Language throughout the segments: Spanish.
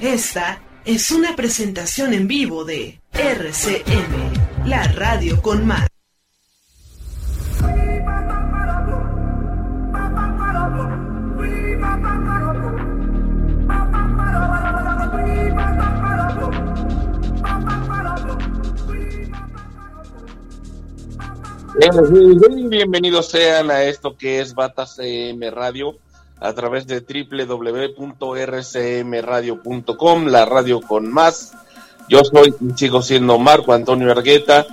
Esta es una presentación en vivo de RCM, la radio con más. Bienvenidos sean a esto que es Bata CM Radio a través de www.rcmradio.com, la radio con más. Yo soy sigo siendo Marco Antonio Argueta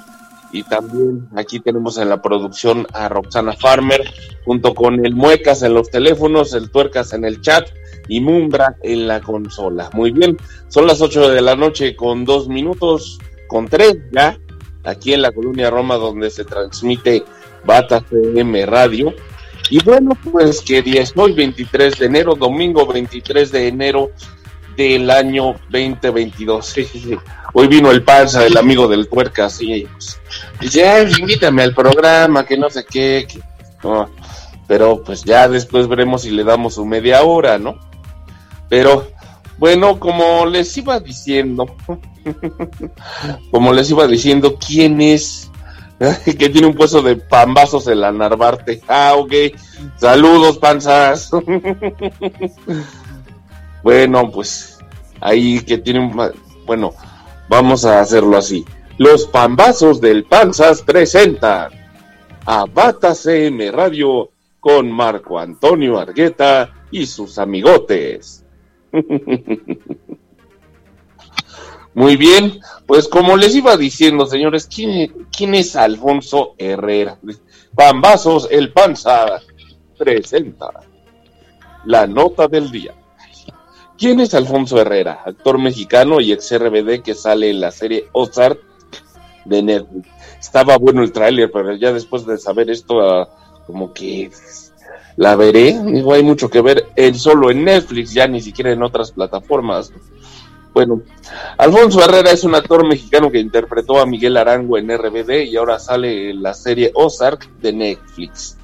y también aquí tenemos en la producción a Roxana Farmer junto con el Muecas en los teléfonos, el Tuercas en el chat y Mumbra en la consola. Muy bien, son las 8 de la noche con dos minutos, con tres ya, aquí en la colonia Roma donde se transmite Bata CM Radio y bueno, pues que día es hoy, 23 de enero, domingo 23 de enero del año 2022. Hoy vino el panza, el amigo del puerca, así. Pues, dice, invítame al programa, que no sé qué. pero pues ya después veremos si le damos su media hora, ¿no? Pero bueno, como les iba diciendo, como les iba diciendo, ¿quién es que tiene un puesto de pambazos en la Narvarte. Ah, ok. Saludos, panzas. bueno, pues ahí que tiene un... Bueno, vamos a hacerlo así. Los pambazos del panzas presentan a Bata CM Radio con Marco Antonio Argueta y sus amigotes. Muy bien, pues como les iba diciendo, señores, ¿quién, quién es Alfonso Herrera? Pambazos, el panza presenta la nota del día. ¿Quién es Alfonso Herrera? Actor mexicano y ex RBD que sale en la serie Ozark de Netflix. Estaba bueno el tráiler, pero ya después de saber esto, ah, como que la veré. Digo, hay mucho que ver él solo en Netflix, ya ni siquiera en otras plataformas. Bueno, Alfonso Herrera es un actor mexicano que interpretó a Miguel Arango en RBD y ahora sale en la serie Ozark de Netflix.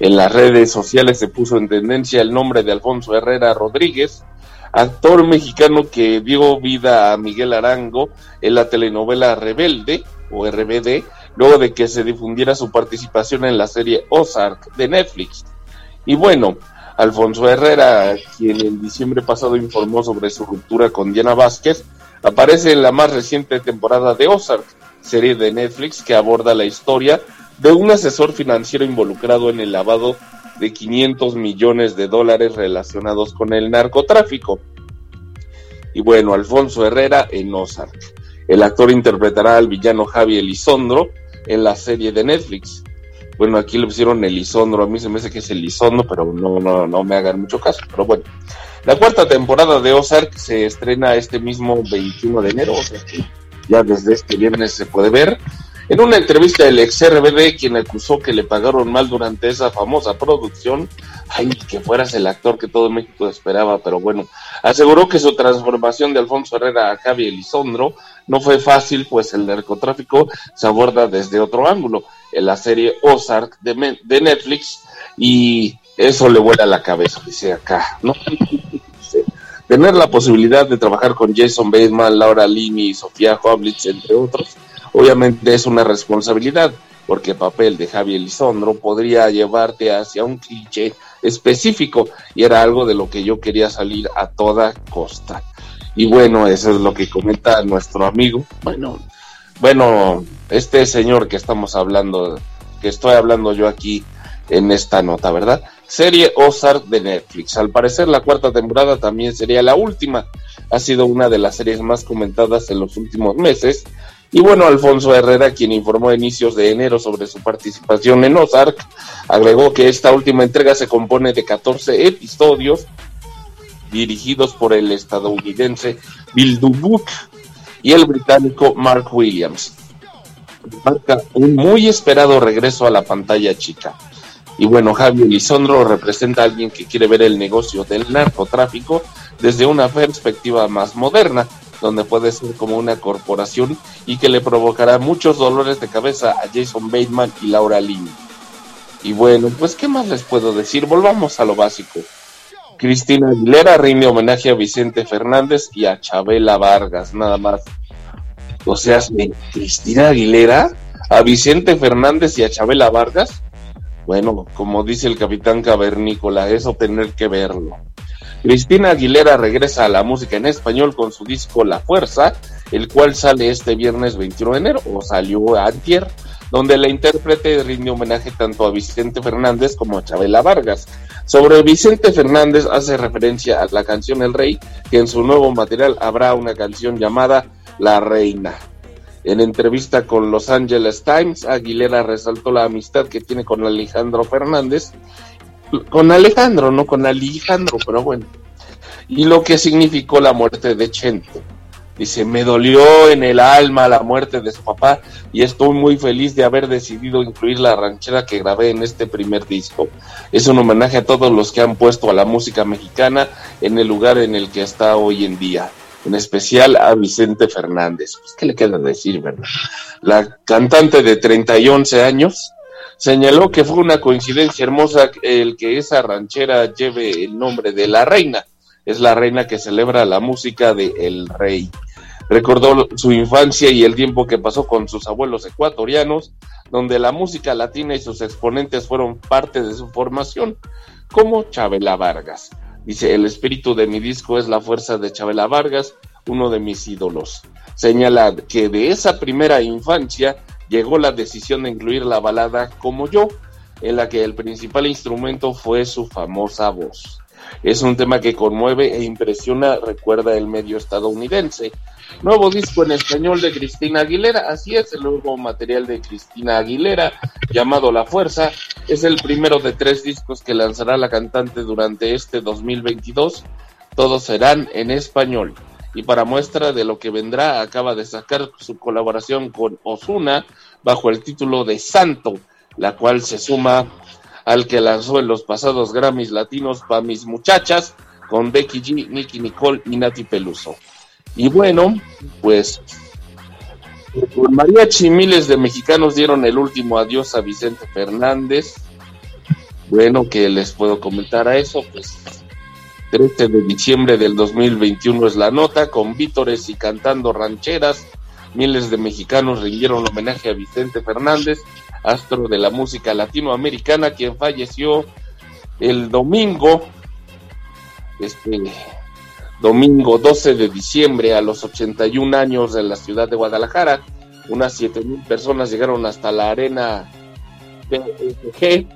En las redes sociales se puso en tendencia el nombre de Alfonso Herrera Rodríguez, actor mexicano que dio vida a Miguel Arango en la telenovela Rebelde o RBD, luego de que se difundiera su participación en la serie Ozark de Netflix. Y bueno, Alfonso Herrera, quien en diciembre pasado informó sobre su ruptura con Diana Vázquez, aparece en la más reciente temporada de Ozark, serie de Netflix que aborda la historia de un asesor financiero involucrado en el lavado de 500 millones de dólares relacionados con el narcotráfico. Y bueno, Alfonso Herrera en Ozark. El actor interpretará al villano Javi Elizondo en la serie de Netflix. Bueno, aquí le pusieron Elizondro, a mí se me hace que es Elizondo, pero no, no, no me hagan mucho caso. Pero bueno, la cuarta temporada de Ozark se estrena este mismo 21 de enero, o sea ya desde este viernes se puede ver. En una entrevista el ex RBD, quien acusó que le pagaron mal durante esa famosa producción, ay, que fueras el actor que todo México esperaba, pero bueno, aseguró que su transformación de Alfonso Herrera a Javi Elizondo no fue fácil, pues el narcotráfico se aborda desde otro ángulo en la serie Ozark de, de Netflix y eso le vuela la cabeza, dice acá, ¿no? Tener la posibilidad de trabajar con Jason Bateman, Laura Linney, Sofía Hoblitz, entre otros, obviamente es una responsabilidad, porque el papel de Javi Elizondo podría llevarte hacia un cliché específico y era algo de lo que yo quería salir a toda costa. Y bueno, eso es lo que comenta nuestro amigo. Bueno, bueno, este señor que estamos hablando, que estoy hablando yo aquí en esta nota, ¿verdad? Serie Ozark de Netflix. Al parecer la cuarta temporada también sería la última. Ha sido una de las series más comentadas en los últimos meses. Y bueno, Alfonso Herrera, quien informó a inicios de enero sobre su participación en Ozark, agregó que esta última entrega se compone de 14 episodios dirigidos por el estadounidense Bill Dubuque y el británico Mark Williams. Marca un muy esperado regreso a la pantalla chica. Y bueno, Javier Lisondro representa a alguien que quiere ver el negocio del narcotráfico desde una perspectiva más moderna, donde puede ser como una corporación y que le provocará muchos dolores de cabeza a Jason Bateman y Laura Lynn. Y bueno, pues ¿qué más les puedo decir? Volvamos a lo básico. Cristina Aguilera rinde homenaje a Vicente Fernández y a Chabela Vargas, nada más. O sea, Cristina Aguilera, a Vicente Fernández y a Chabela Vargas. Bueno, como dice el capitán cavernícola, eso tener que verlo. Cristina Aguilera regresa a la música en español con su disco La Fuerza, el cual sale este viernes 21 de enero, o salió antier, donde la intérprete rinde homenaje tanto a Vicente Fernández como a Chabela Vargas. Sobre Vicente Fernández hace referencia a la canción El Rey, que en su nuevo material habrá una canción llamada La Reina. En entrevista con Los Angeles Times, Aguilera resaltó la amistad que tiene con Alejandro Fernández, con Alejandro, no con Alejandro, pero bueno, y lo que significó la muerte de Chente Dice, me dolió en el alma la muerte de su papá y estoy muy feliz de haber decidido incluir la ranchera que grabé en este primer disco. Es un homenaje a todos los que han puesto a la música mexicana en el lugar en el que está hoy en día. En especial a Vicente Fernández. Pues, ¿Qué le queda decir, verdad? La cantante de 31 años señaló que fue una coincidencia hermosa el que esa ranchera lleve el nombre de la reina. Es la reina que celebra la música de El Rey. Recordó su infancia y el tiempo que pasó con sus abuelos ecuatorianos, donde la música latina y sus exponentes fueron parte de su formación, como Chabela Vargas. Dice, el espíritu de mi disco es la fuerza de Chabela Vargas, uno de mis ídolos. Señala que de esa primera infancia llegó la decisión de incluir la balada Como yo, en la que el principal instrumento fue su famosa voz. Es un tema que conmueve e impresiona, recuerda el medio estadounidense. Nuevo disco en español de Cristina Aguilera, así es, el nuevo material de Cristina Aguilera, llamado La Fuerza, es el primero de tres discos que lanzará la cantante durante este 2022. Todos serán en español. Y para muestra de lo que vendrá, acaba de sacar su colaboración con Osuna bajo el título de Santo, la cual se suma al que lanzó en los pasados Grammys latinos para mis muchachas, con Becky G, Nicky Nicole y Nati Peluso. Y bueno, pues con mariachi miles de mexicanos dieron el último adiós a Vicente Fernández. Bueno, que les puedo comentar a eso, pues 13 de diciembre del 2021 es la nota, con vítores y cantando rancheras, miles de mexicanos rindieron homenaje a Vicente Fernández, astro de la música latinoamericana, quien falleció el domingo, este domingo 12 de diciembre a los 81 años de la ciudad de Guadalajara. Unas 7 mil personas llegaron hasta la arena PSG,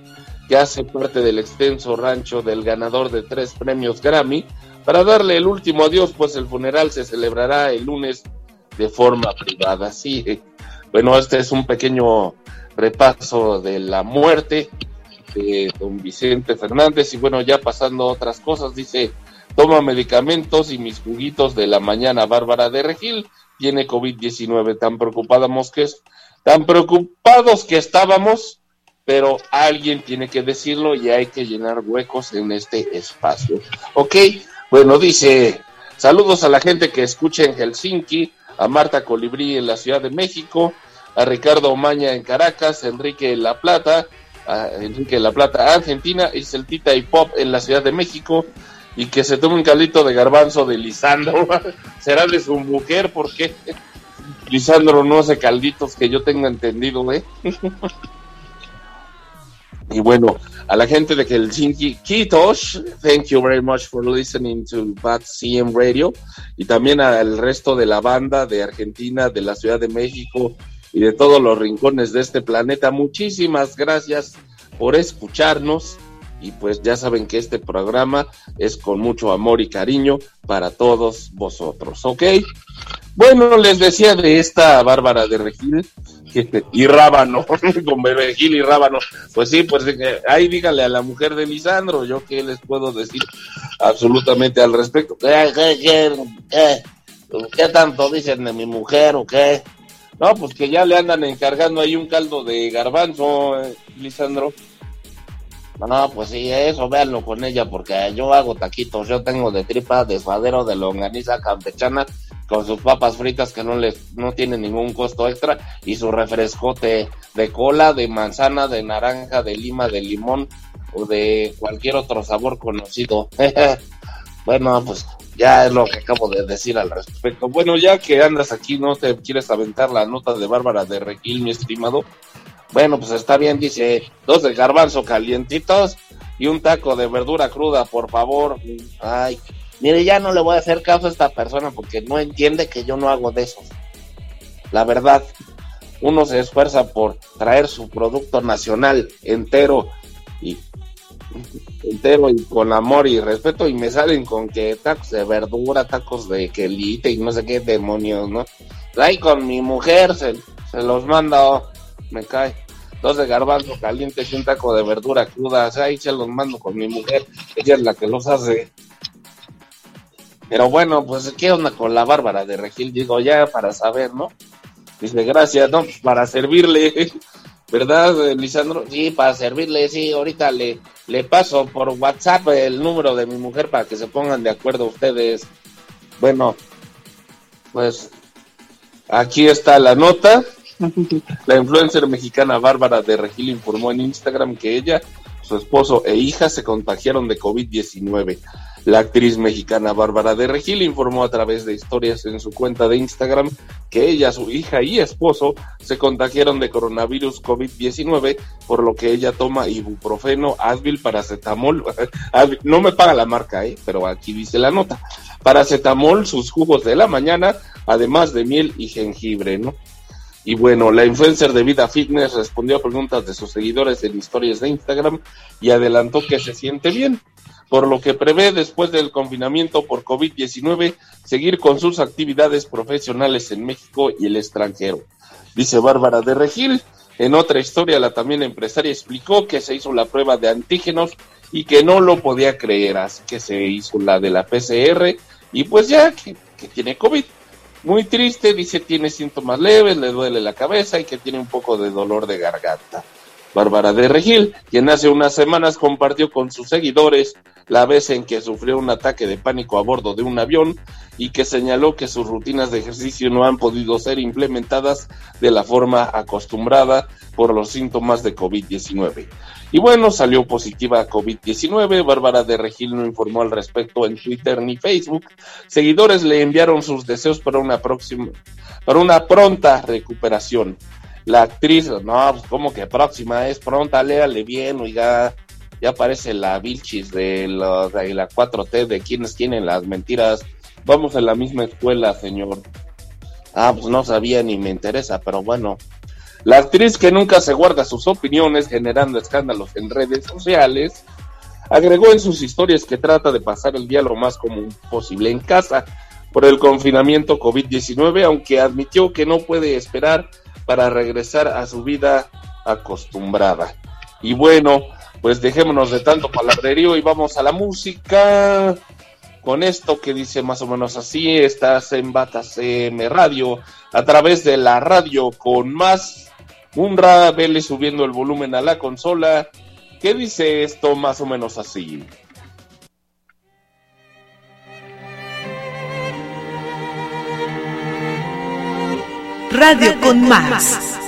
que hace parte del extenso rancho del ganador de tres premios Grammy, para darle el último adiós, pues el funeral se celebrará el lunes de forma privada. Sí, eh, bueno, este es un pequeño repaso de la muerte de don Vicente Fernández y bueno, ya pasando otras cosas, dice toma medicamentos y mis juguitos de la mañana. Bárbara de Regil tiene COVID-19. Tan preocupados que tan preocupados que estábamos, pero alguien tiene que decirlo y hay que llenar huecos en este espacio. Ok, bueno, dice, saludos a la gente que escucha en Helsinki, a Marta Colibrí en la Ciudad de México, a Ricardo Omaña en Caracas, Enrique La Plata, a Enrique La Plata, Argentina, y Celtita y Pop en la Ciudad de México, y que se tome un caldito de garbanzo de Lisandro. Será de su mujer, porque Lisandro no hace calditos que yo tenga entendido, ¿eh? y bueno, a la gente de Helsinki, Kitos, thank you very much for listening to Bad CM Radio. Y también al resto de la banda de Argentina, de la Ciudad de México y de todos los rincones de este planeta. Muchísimas gracias por escucharnos y pues ya saben que este programa es con mucho amor y cariño para todos vosotros, ¿ok? Bueno, les decía de esta Bárbara de Regil, y rábano, con perejil y rábano. Pues sí, pues ahí díganle a la mujer de Lisandro, yo qué les puedo decir absolutamente al respecto. ¿Qué, qué, qué, tanto dicen de mi mujer o qué? No, pues que ya le andan encargando ahí un caldo de garbanzo, eh, Lisandro. No, pues sí, eso véanlo con ella, porque yo hago taquitos, yo tengo de tripa, de suadero, de longaniza campechana, con sus papas fritas que no les, no tienen ningún costo extra, y su refrescote de cola, de manzana, de naranja, de lima, de limón, o de cualquier otro sabor conocido. bueno, pues ya es lo que acabo de decir al respecto. Bueno, ya que andas aquí, no te quieres aventar la nota de Bárbara de Regil, mi estimado. Bueno, pues está bien, dice, dos de garbanzo calientitos y un taco de verdura cruda, por favor. Ay, mire, ya no le voy a hacer caso a esta persona porque no entiende que yo no hago de eso. La verdad, uno se esfuerza por traer su producto nacional entero y entero y con amor y respeto y me salen con que tacos de verdura, tacos de quelite y no sé qué demonios, ¿no? Ahí con mi mujer se, los mando, me cae dos de garbanzo caliente y un taco de verdura cruda. O sea, ahí se los mando con mi mujer, ella es la que los hace. Pero bueno, pues, ¿qué onda con la Bárbara de Regil? Digo, ya para saber, ¿no? Dice, gracias, ¿no? Para servirle, ¿verdad, Lisandro? Sí, para servirle, sí, ahorita le, le paso por WhatsApp el número de mi mujer para que se pongan de acuerdo ustedes. Bueno, pues aquí está la nota. La influencer mexicana Bárbara de Regil informó en Instagram que ella, su esposo e hija se contagiaron de COVID-19. La actriz mexicana Bárbara de Regil informó a través de historias en su cuenta de Instagram que ella, su hija y esposo se contagiaron de coronavirus COVID-19, por lo que ella toma ibuprofeno, Advil, paracetamol. No me paga la marca, ¿eh? pero aquí dice la nota. Paracetamol, sus jugos de la mañana, además de miel y jengibre, ¿no? Y bueno, la influencer de Vida Fitness respondió a preguntas de sus seguidores en historias de Instagram y adelantó que se siente bien, por lo que prevé después del confinamiento por COVID-19 seguir con sus actividades profesionales en México y el extranjero. Dice Bárbara de Regil. En otra historia, la también empresaria explicó que se hizo la prueba de antígenos y que no lo podía creer, así que se hizo la de la PCR y pues ya que, tiene COVID muy triste, dice tiene síntomas leves, le duele la cabeza y que tiene un poco de dolor de garganta. Bárbara de Regil, quien hace unas semanas compartió con sus seguidores la vez en que sufrió un ataque de pánico a bordo de un avión y que señaló que sus rutinas de ejercicio no han podido ser implementadas de la forma acostumbrada por los síntomas de COVID-19. Y bueno, salió positiva a COVID-19. Bárbara de Regil no informó al respecto en Twitter ni Facebook. Seguidores le enviaron sus deseos para una próxima, para una pronta recuperación. La actriz, no, pues como que próxima es pronta, léale bien, oiga, ya aparece la Vilchis de la, de la 4T de quienes tienen las mentiras. Vamos a la misma escuela, señor. Ah, pues no sabía ni me interesa, pero bueno, la actriz que nunca se guarda sus opiniones generando escándalos en redes sociales, agregó en sus historias que trata de pasar el día lo más común posible en casa por el confinamiento COVID-19, aunque admitió que no puede esperar para regresar a su vida acostumbrada. Y bueno, pues dejémonos de tanto palabrerío y vamos a la música. Con esto que dice más o menos así, estás en Batas M Radio a través de la radio con más Munra, vele subiendo el volumen a la consola. ¿Qué dice esto más o menos así? Radio con más.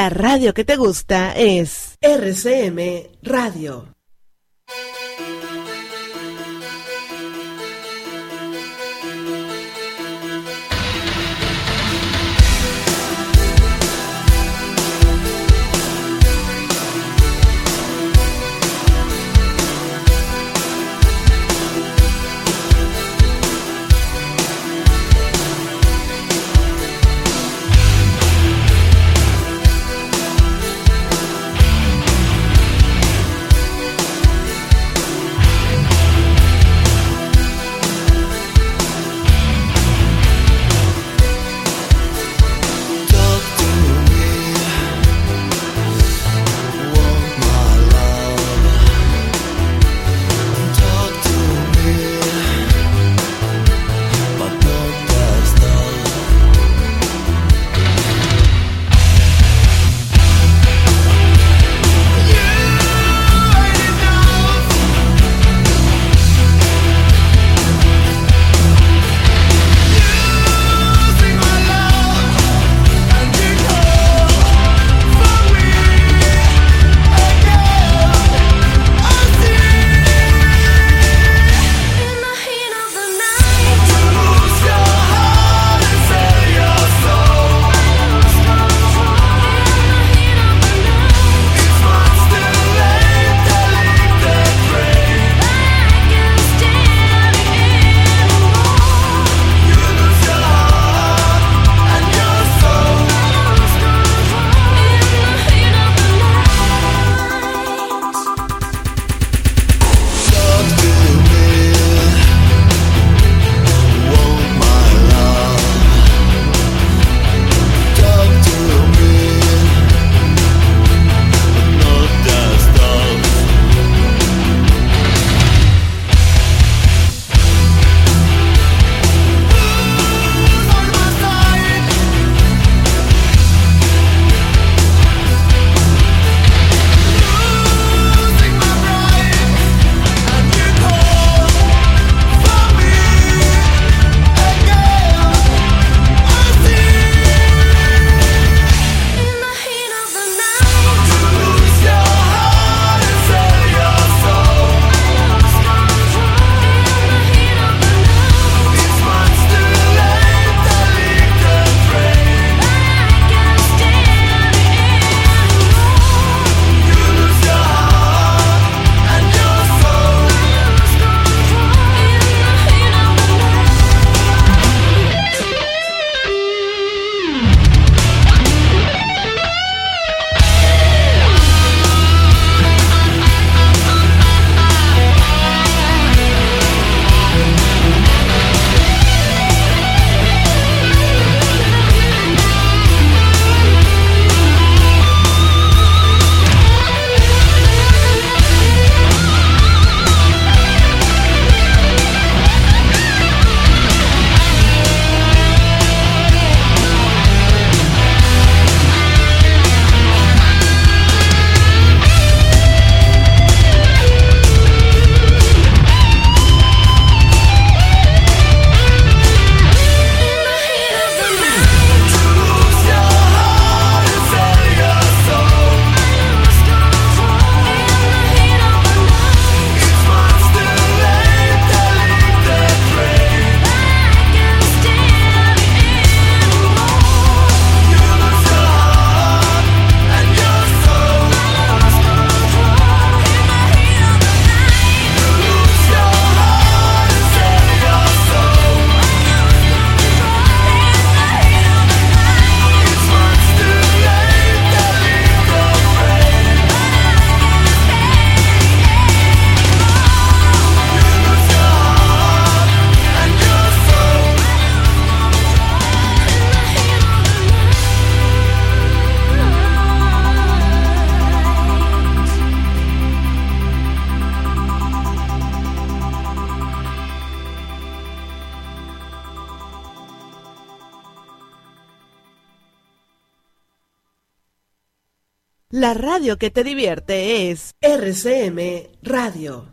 La radio que te gusta es RCM Radio. La radio que te divierte es RCM Radio.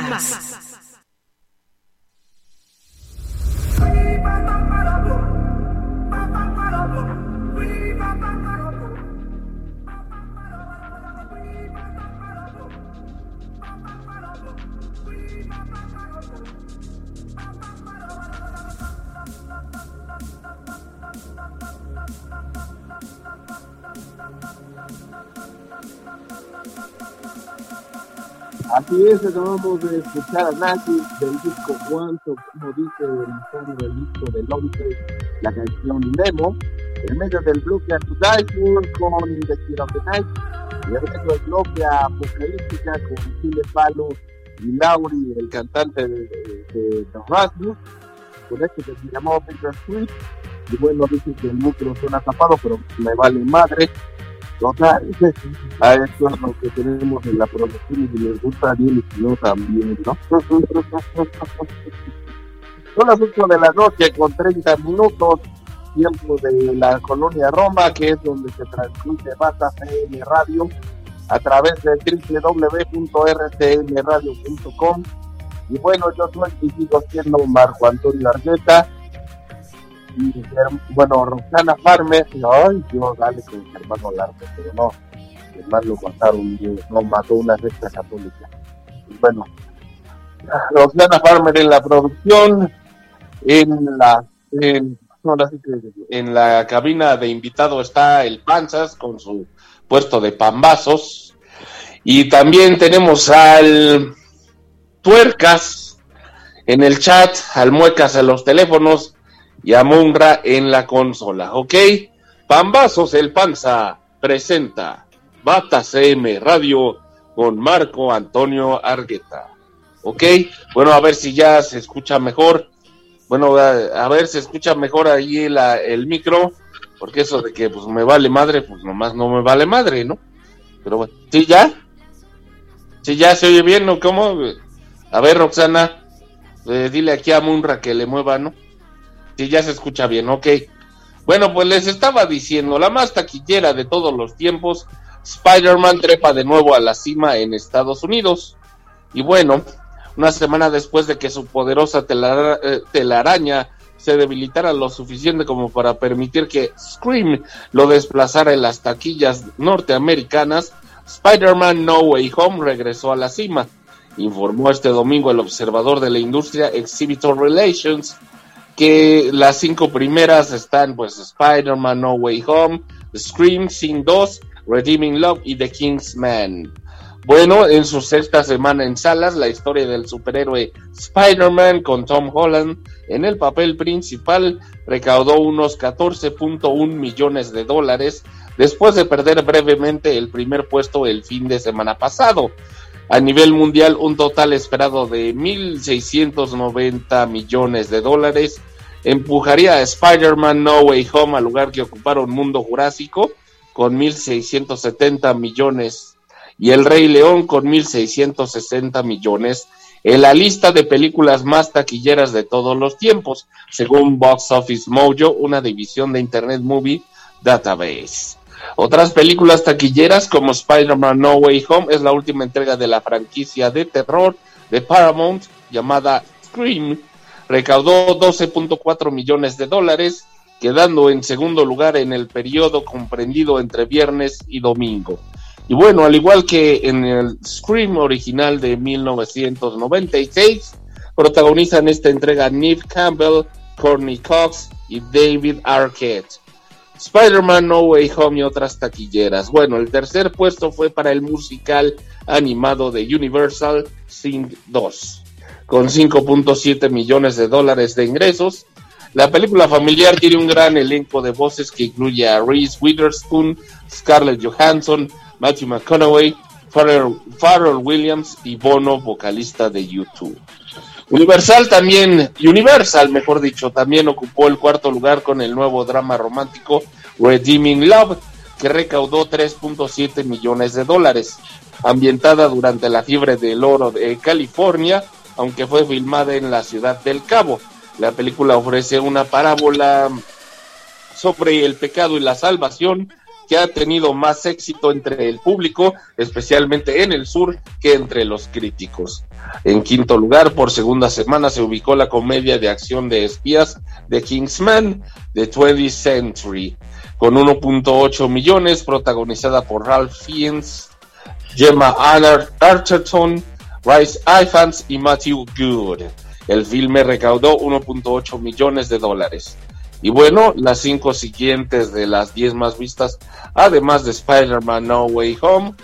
Más. Así es, acabamos de escuchar a Nancy del disco Cuánto, como dice el del disco de López, la canción Nemo, en medio del bloque a Die con The Kid of the Night, y el resto del bloque apocalíptica con Chile Palo y Lauri, el cantante de, de, Rasmus, con este que se llamó Peter Sweet, y bueno, dice que el micro suena tapado, pero me vale madre. Total, a esto es lo que tenemos en la producción y les gusta bien y no también, ¿no? Son las 8 de la noche con 30 minutos, tiempo de la colonia Roma, que es donde se transmite Bata CM Radio a través de www.rcmradio.com. Y bueno, yo soy y sigo siendo Marco Antonio Argueta bueno, Roxana Farmer, ay Dios, dale con mi hermano Largo, pero no, hermano lo mataron, no mató una secta católica. Bueno, Roxana Farmer en la producción, en la, en, en la cabina de invitado está el Panzas con su puesto de pambazos. Y también tenemos al Tuercas en el chat, al Muecas en los teléfonos, y a Munra en la consola. ¿Ok? Pambazos el Panza presenta Bata CM Radio con Marco Antonio Argueta. ¿Ok? Bueno, a ver si ya se escucha mejor. Bueno, a, ver si se escucha mejor ahí el micro, porque eso de que pues me vale madre, pues nomás no me vale madre, ¿no? Pero bueno, ¿sí ya? ¿Sí ya se oye bien o cómo? A ver, Roxana, eh, dile aquí a Munra que le mueva, ¿no? Sí, ya se escucha bien, ok. Bueno, pues les estaba diciendo, la más taquillera de todos los tiempos, Spider-Man trepa de nuevo a la cima en Estados Unidos. Y bueno, una semana después de que su poderosa eh, telaraña se debilitara lo suficiente como para permitir que Scream lo desplazara en las taquillas norteamericanas, Spider-Man No Way Home regresó a la cima, informó este domingo el observador de la industria Exhibitor Relations, que las cinco primeras están pues Spider-Man No Way Home, Scream, Sing 2, Redeeming Love y The Kingsman. Bueno, en su sexta semana en salas, la historia del superhéroe Spider-Man con Tom Holland en el papel principal recaudó unos 14.1 millones de dólares después de perder brevemente el primer puesto el fin de semana pasado. A nivel mundial, un total esperado de 1.690 millones de dólares. Empujaría a Spider-Man No Way Home al lugar que ocuparon Mundo Jurásico con 1.670 millones. Y El Rey León con 1.660 millones. En la lista de películas más taquilleras de todos los tiempos, según Box Office Mojo, una división de Internet Movie Database. Otras películas taquilleras como Spider-Man No Way Home es la última entrega de la franquicia de terror de Paramount llamada Scream. Recaudó 12.4 millones de dólares, quedando en segundo lugar en el periodo comprendido entre viernes y domingo. Y bueno, al igual que en el Scream original de 1996, protagonizan esta entrega Neve Campbell, Courtney Cox y David Arquette. Spider-Man No Way Home y otras taquilleras. Bueno, el tercer puesto fue para el musical animado de Universal Sing 2, con 5.7 millones de dólares de ingresos. La película familiar tiene un gran elenco de voces que incluye a Reese Witherspoon, Scarlett Johansson, Matthew McConaughey, Pharrell, Williams y Bono, vocalista de YouTube. Universal también, Universal, mejor dicho, también ocupó el cuarto lugar con el nuevo drama romántico Redeeming Love, que recaudó 3.7 millones de dólares. Ambientada durante la fiebre del oro de California, aunque fue filmada en la ciudad del Cabo. La película ofrece una parábola sobre el pecado y la salvación, que ha tenido más éxito entre el público, especialmente en el sur, que entre los críticos. En quinto lugar, por segunda semana, se ubicó la comedia de acción de espías The Kingsman de 20th Century, con 1.8 millones, protagonizada por Ralph Fiennes, Gemma Arterton, Rice Ifans y Matthew Good. El filme recaudó 1.8 millones de dólares. Y bueno, las cinco siguientes de las 10 más vistas, además de Spider-Man No Way Home,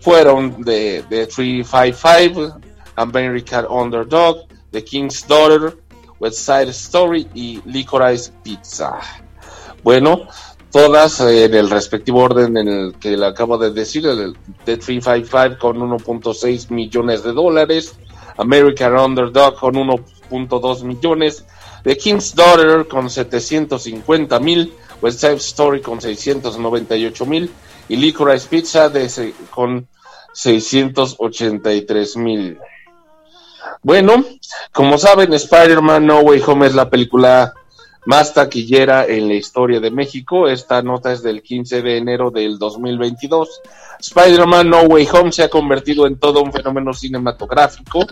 fueron de, de 355, American Underdog, The King's Daughter, West Side Story y Licorice Pizza. Bueno, todas en el respectivo orden en el que le acabo de decir, el de 355 con 1.6 millones de dólares, American Underdog con 1.2 millones, The King's Daughter con 750 mil, West Side Story con 698 mil y Licorice Pizza de, con 683 mil. Bueno, como saben, Spider-Man No Way Home es la película más taquillera en la historia de México. Esta nota es del 15 de enero del 2022. Spider-Man No Way Home se ha convertido en todo un fenómeno cinematográfico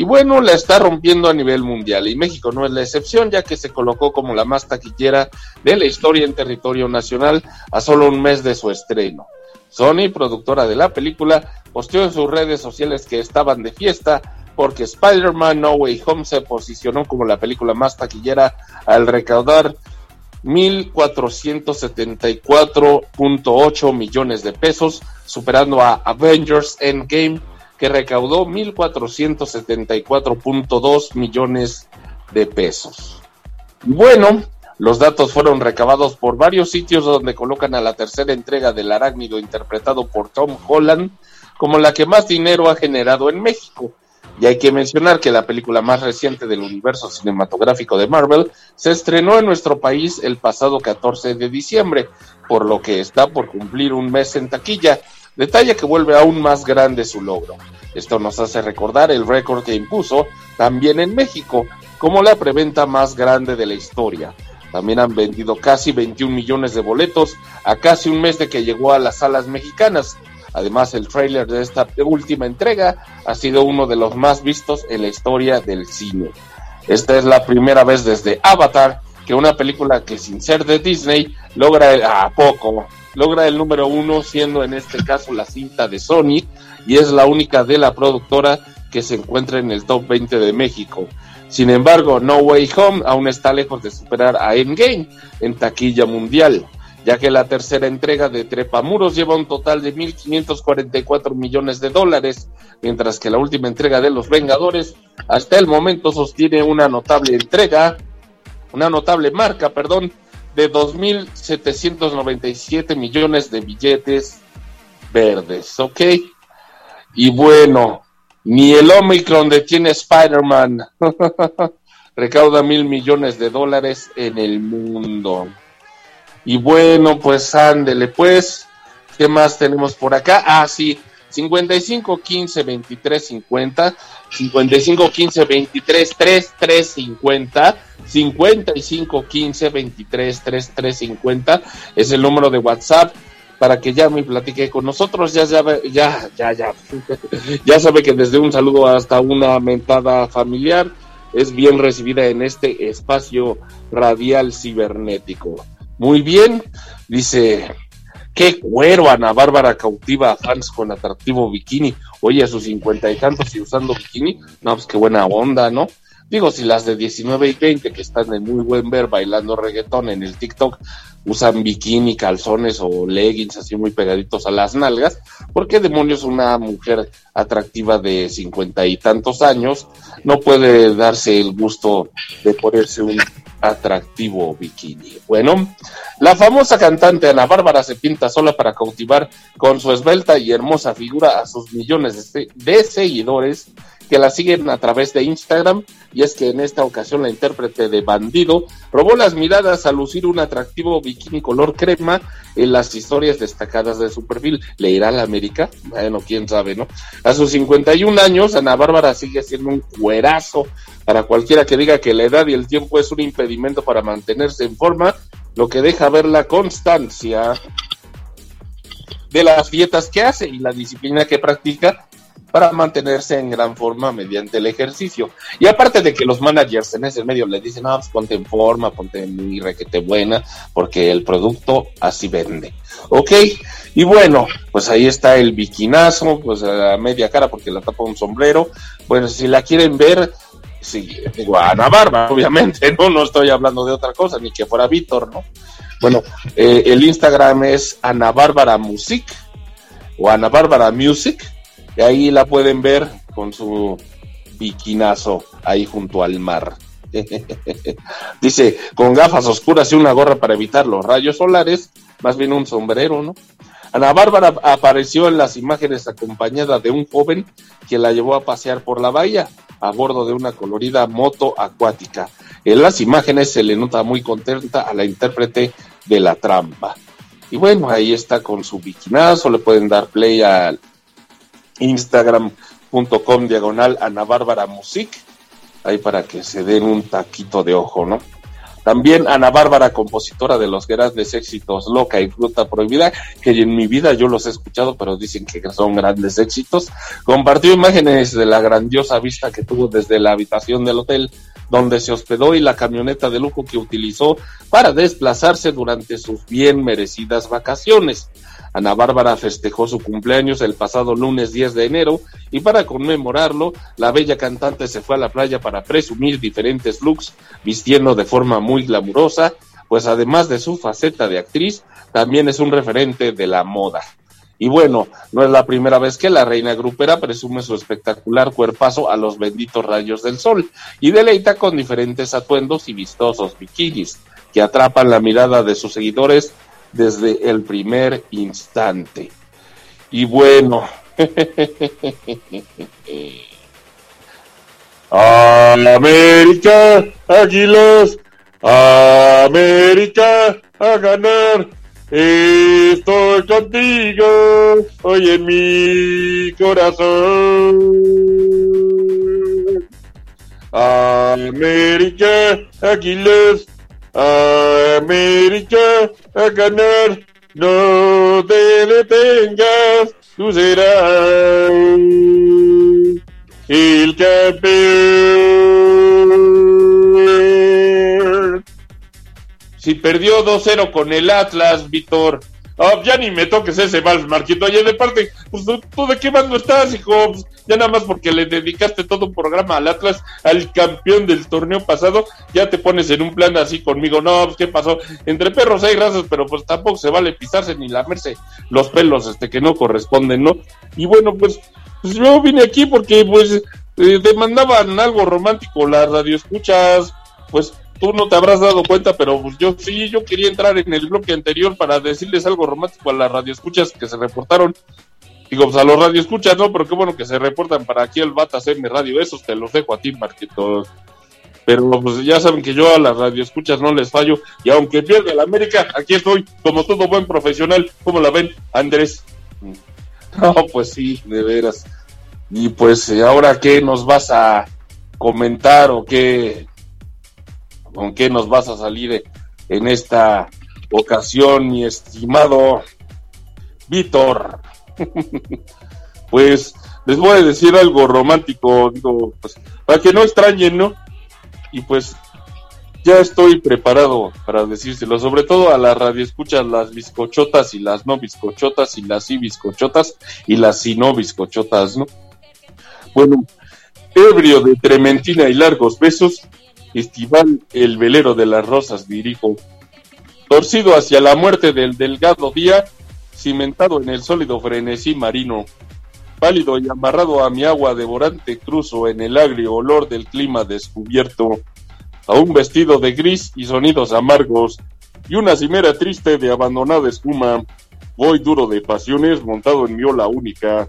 y bueno, la está rompiendo a nivel mundial y México no es la excepción ya que se colocó como la más taquillera de la historia en territorio nacional a solo un mes de su estreno. Sony, productora de la película, posteó en sus redes sociales que estaban de fiesta porque Spider-Man No Way Home se posicionó como la película más taquillera al recaudar 1.474.8 millones de pesos, superando a Avengers Endgame que recaudó 1.474.2 millones de pesos. Bueno, los datos fueron recabados por varios sitios donde colocan a la tercera entrega del arácnido interpretado por Tom Holland como la que más dinero ha generado en México. Y hay que mencionar que la película más reciente del universo cinematográfico de Marvel se estrenó en nuestro país el pasado 14 de diciembre, por lo que está por cumplir un mes en taquilla detalle que vuelve aún más grande su logro. Esto nos hace recordar el récord que impuso también en México como la preventa más grande de la historia. También han vendido casi 21 millones de boletos a casi un mes de que llegó a las salas mexicanas. Además, el tráiler de esta última entrega ha sido uno de los más vistos en la historia del cine. Esta es la primera vez desde Avatar que una película que sin ser de Disney logra a poco logra el número uno, siendo en este caso la cinta de Sony, y es la única de la productora que se encuentra en el top 20 de México. Sin embargo, No Way Home aún está lejos de superar a Endgame en taquilla mundial, ya que la tercera entrega de Trepamuros lleva un total de 1.544 millones de dólares, mientras que la última entrega de Los Vengadores hasta el momento sostiene una notable entrega, una notable marca, perdón, de 2.797 millones de billetes verdes, ¿ok? Y bueno, ni el Omicron detiene Spider-Man. Recauda mil millones de dólares en el mundo. Y bueno, pues ándele, pues. ¿Qué más tenemos por acá? Ah, sí, 55 15 23 50 55 15 23 3 3 50 55 15 23 3 3 50 es el número de WhatsApp para que llame y platique con nosotros. Ya sabe, ya, ya, ya, ya sabe que desde un saludo hasta una mentada familiar es bien recibida en este espacio radial cibernético. Muy bien, dice Qué cuero, Ana Bárbara cautiva a fans con atractivo bikini. Oye, a sus cincuenta y tantos y usando bikini, no, pues qué buena onda, ¿no? Digo, si las de 19 y 20 que están de muy buen ver bailando reggaetón en el TikTok usan bikini, calzones o leggings así muy pegaditos a las nalgas, ¿por qué demonios una mujer atractiva de cincuenta y tantos años no puede darse el gusto de ponerse un atractivo bikini. Bueno, la famosa cantante Ana Bárbara se pinta sola para cautivar con su esbelta y hermosa figura a sus millones de, seguidores que la siguen a través de Instagram, y es que en esta ocasión la intérprete de Bandido robó las miradas al lucir un atractivo bikini color crema en las historias destacadas de su perfil. ¿Le irá a la América? Bueno, quién sabe, ¿no? A sus 51 años, Ana Bárbara sigue siendo un cuerazo para cualquiera que diga que la edad y el tiempo es un impedimento para mantenerse en forma, lo que deja ver la constancia de las dietas que hace y la disciplina que practica para mantenerse en gran forma mediante el ejercicio. Y aparte de que los managers en ese medio le dicen, ah, pues ponte en forma, ponte muy requete buena, porque el producto así vende. Ok, y bueno, pues ahí está el biquinazo, pues a media cara porque la tapa un sombrero. Bueno, si la quieren ver, sí, digo, Ana Bárbara, obviamente, ¿no? No estoy hablando de otra cosa, ni que fuera Víctor, ¿no? Bueno, eh, el Instagram es Ana Bárbara Music o Ana Bárbara Music ahí la pueden ver con su biquinazo ahí junto al mar. Dice, con gafas oscuras y una gorra para evitar los rayos solares, más bien un sombrero, ¿no? Ana Bárbara apareció en las imágenes acompañada de un joven que la llevó a pasear por la bahía a bordo de una colorida moto acuática. En las imágenes se le nota muy contenta a la intérprete de la trampa. Y bueno, ahí está con su biquinazo, le pueden dar play al instagram.com diagonal Ana Bárbara Music, ahí para que se den un taquito de ojo, ¿no? También Ana Bárbara, compositora de los grandes éxitos Loca y Fruta Prohibida, que en mi vida yo los he escuchado, pero dicen que son grandes éxitos, compartió imágenes de la grandiosa vista que tuvo desde la habitación del hotel donde se hospedó y la camioneta de lujo que utilizó para desplazarse durante sus bien merecidas vacaciones. Ana Bárbara festejó su cumpleaños el pasado lunes 10 de enero y para conmemorarlo, la bella cantante se fue a la playa para presumir diferentes looks, vistiendo de forma muy glamurosa, pues además de su faceta de actriz, también es un referente de la moda. Y bueno, no es la primera vez que la reina grupera presume su espectacular cuerpazo a los benditos rayos del sol y deleita con diferentes atuendos y vistosos bikinis que atrapan la mirada de sus seguidores desde el primer instante. Y bueno, América, Águilas, América, a ganar. Estoy contigo hoy en mi corazón. América, Águilas, América a ganar, no te detengas, tú serás el campeón. Si perdió 2-0 con el Atlas, Víctor, Oh, ya ni me toques ese vals, Marquito. Oye, de parte, pues tú de qué bando estás, hijo. Pues, ya nada más porque le dedicaste todo un programa al Atlas, al campeón del torneo pasado, ya te pones en un plan así conmigo. No, pues qué pasó. Entre perros hay razas, pero pues tampoco se vale pisarse ni lamerse los pelos este que no corresponden, ¿no? Y bueno, pues, pues yo vine aquí porque pues eh, demandaban algo romántico las radioescuchas, pues tú no te habrás dado cuenta, pero pues yo sí, yo quería entrar en el bloque anterior para decirles algo romántico a las radioescuchas que se reportaron. Digo, pues a los radioescuchas, no, pero qué bueno que se reportan para aquí el Bata mi Radio. Esos te los dejo a ti, Marquito. Pero pues ya saben que yo a las radioescuchas no les fallo. Y aunque pierda la América, aquí estoy, como todo buen profesional. ¿Cómo la ven, Andrés? No, pues sí, de veras. Y pues, ¿ahora qué nos vas a comentar o qué, con qué nos vas a salir en esta ocasión, mi estimado Víctor. pues les voy a decir algo romántico, digo, pues, para que no extrañen, ¿no? Y pues ya estoy preparado para decírselo, sobre todo a las radioescuchas, las bizcochotas y las no bizcochotas y las sí bizcochotas y las sí no bizcochotas, ¿no? Bueno, ebrio de trementina y largos besos, Estival el velero de las rosas dirijo. Torcido hacia la muerte del delgado día, cimentado en el sólido frenesí marino. Pálido y amarrado a mi agua devorante cruzo en el agrio olor del clima descubierto. A un vestido de gris y sonidos amargos, y una cimera triste de abandonada espuma. Voy duro de pasiones montado en mi ola única.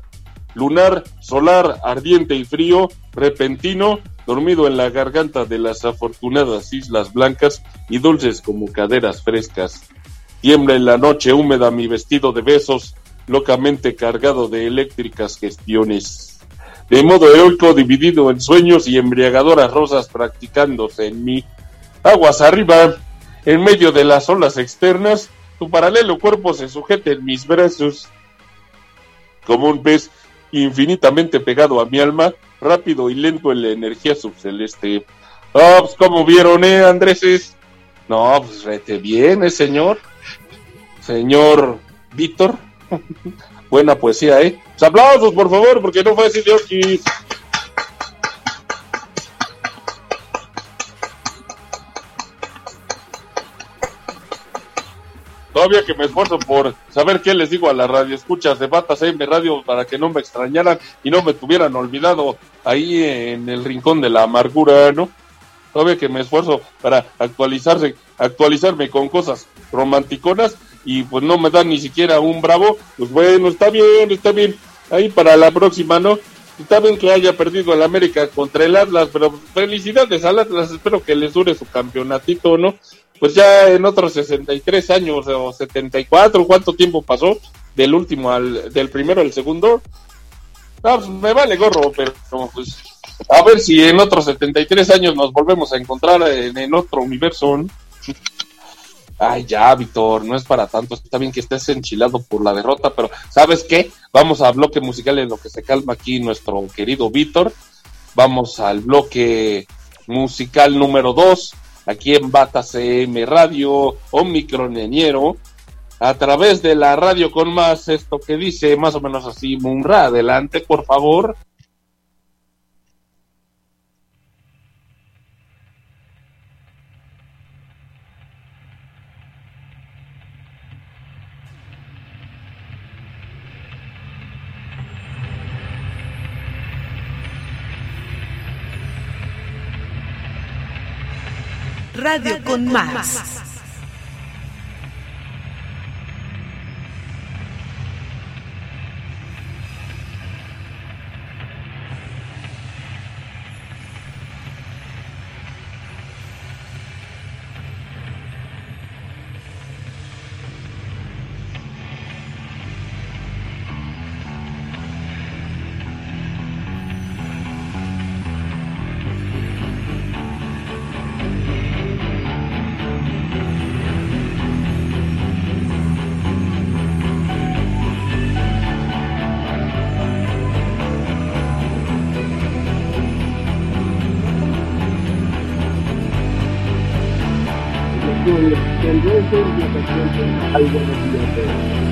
Lunar, solar, ardiente y frío, repentino, dormido en la garganta de las afortunadas islas blancas y dulces como caderas frescas. Tiembla en la noche húmeda mi vestido de besos, locamente cargado de eléctricas gestiones. De modo heroico dividido en sueños y embriagadoras rosas practicándose en mí. Aguas arriba, en medio de las olas externas, tu paralelo cuerpo se sujeta en mis brazos. Como un pez infinitamente pegado a mi alma, rápido y lento en la energía subceleste. Ah, pues como vieron, eh, Andrés. No, pues rete bien, eh, señor. Señor Víctor. Buena poesía, eh. Pues aplausos, por favor, porque no fue así de Todavía que me esfuerzo por saber qué les digo a la radio escuchas de Batas M Radio para que no me extrañaran y no me tuvieran olvidado ahí en el rincón de la amargura, ¿no? Todavía que me esfuerzo para actualizarse, actualizarme con cosas romanticonas y pues no me dan ni siquiera un bravo, pues bueno, está bien, está bien. Ahí para la próxima, ¿no? Está bien que haya perdido el América contra el Atlas, pero felicidades al Atlas, espero que les dure su campeonatito, ¿no? Pues ya en otros 63 años o 74, ¿cuánto tiempo pasó? Del último al, del primero al segundo. Pues me vale gorro, pero pues a ver si en otros 73 años nos volvemos a encontrar en, otro universo. Ay, ya, Víctor, no es para tanto. Está bien que estés enchilado por la derrota, pero ¿sabes qué? Vamos a bloque musical en lo que se calma aquí nuestro querido Víctor. Vamos al bloque musical número 2 aquí en Bata CM Radio, Omicron Ñero, a través de la radio con más esto que dice más o menos así, Munra, adelante por favor. Radio con Más. Gracias y atención. Hay buenos días.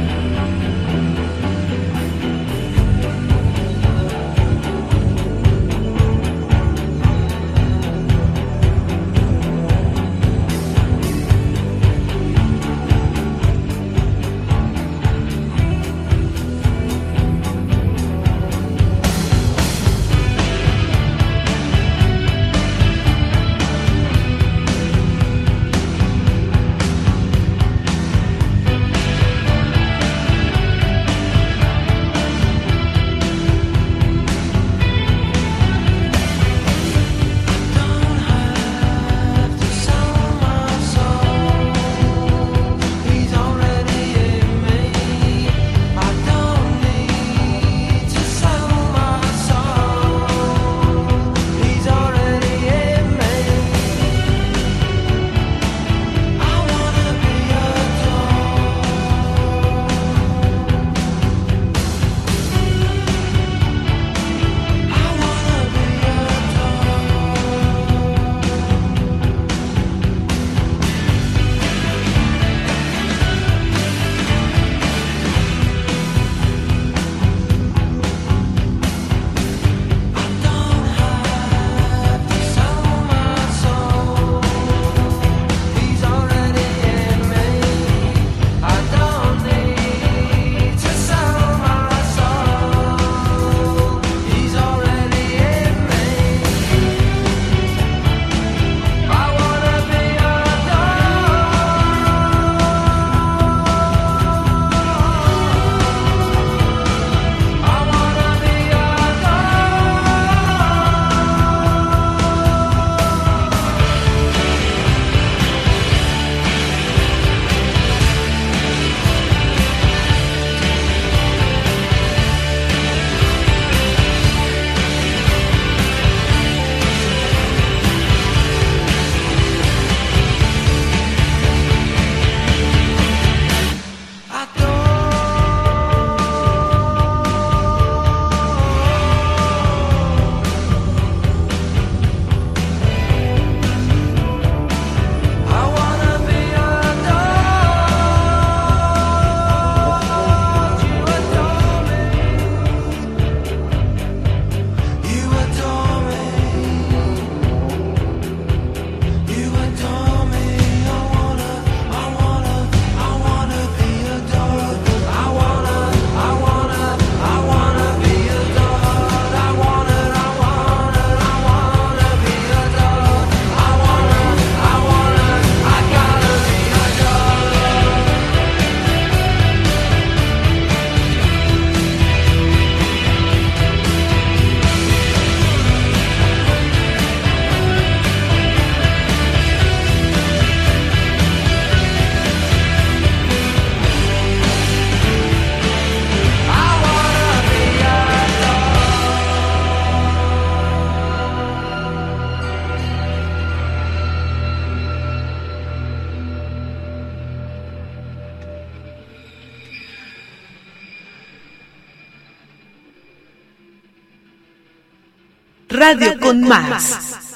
Con más.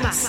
Más.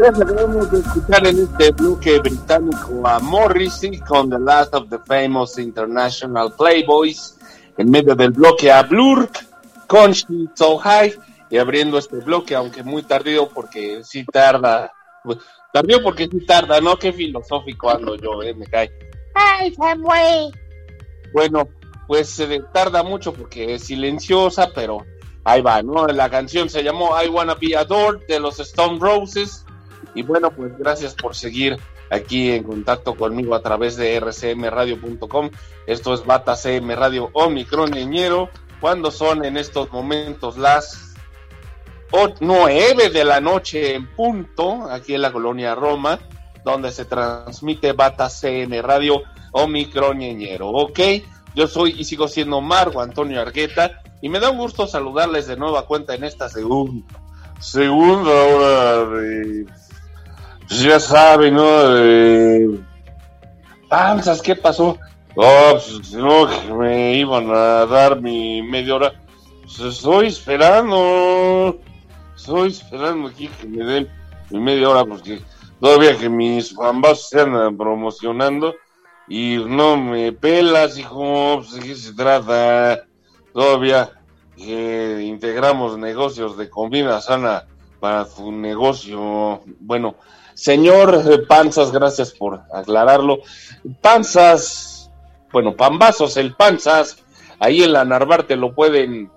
Debemos de escuchar en este bloque británico a Morrissey con The Last of the Famous International Playboys, en medio del bloque a Blur con She's So High, y abriendo este bloque, aunque muy tardío porque sí tarda, tardío porque sí tarda, ¿no? Qué filosófico ando yo, eh, me cae. ¡Ay, Samuel! Bueno, pues se tarda mucho porque es silenciosa, pero ahí va, ¿no? La canción se llamó I Wanna Be Adored de los Stone Roses. Y bueno, pues gracias por seguir aquí en contacto conmigo a través de rcmradio.com. Esto es Bata CM Radio Omicron Ñeñero. Cuando son en estos momentos las 9 de la noche en punto, aquí en la colonia Roma, donde se transmite Bata CM Radio Omicron Ñeñero. ¿Ok? Yo soy y sigo siendo Margo Antonio Argueta y me da un gusto saludarles de nueva cuenta en esta segunda, segunda hora de pues ya saben, ¿no? Eh, panzas, ¿qué pasó? Oh, pues no, que me iban a dar mi media hora. Pues estoy esperando. Estoy esperando aquí que me den mi media hora porque todavía que mis ambas se andan promocionando y no me pelas, hijo, pues de qué se trata. Todavía que integramos negocios de comida sana para tu negocio. Bueno, Señor Panzas, gracias por aclararlo. Panzas, bueno, Pambazos, el Panzas, ahí en la Narvarte lo pueden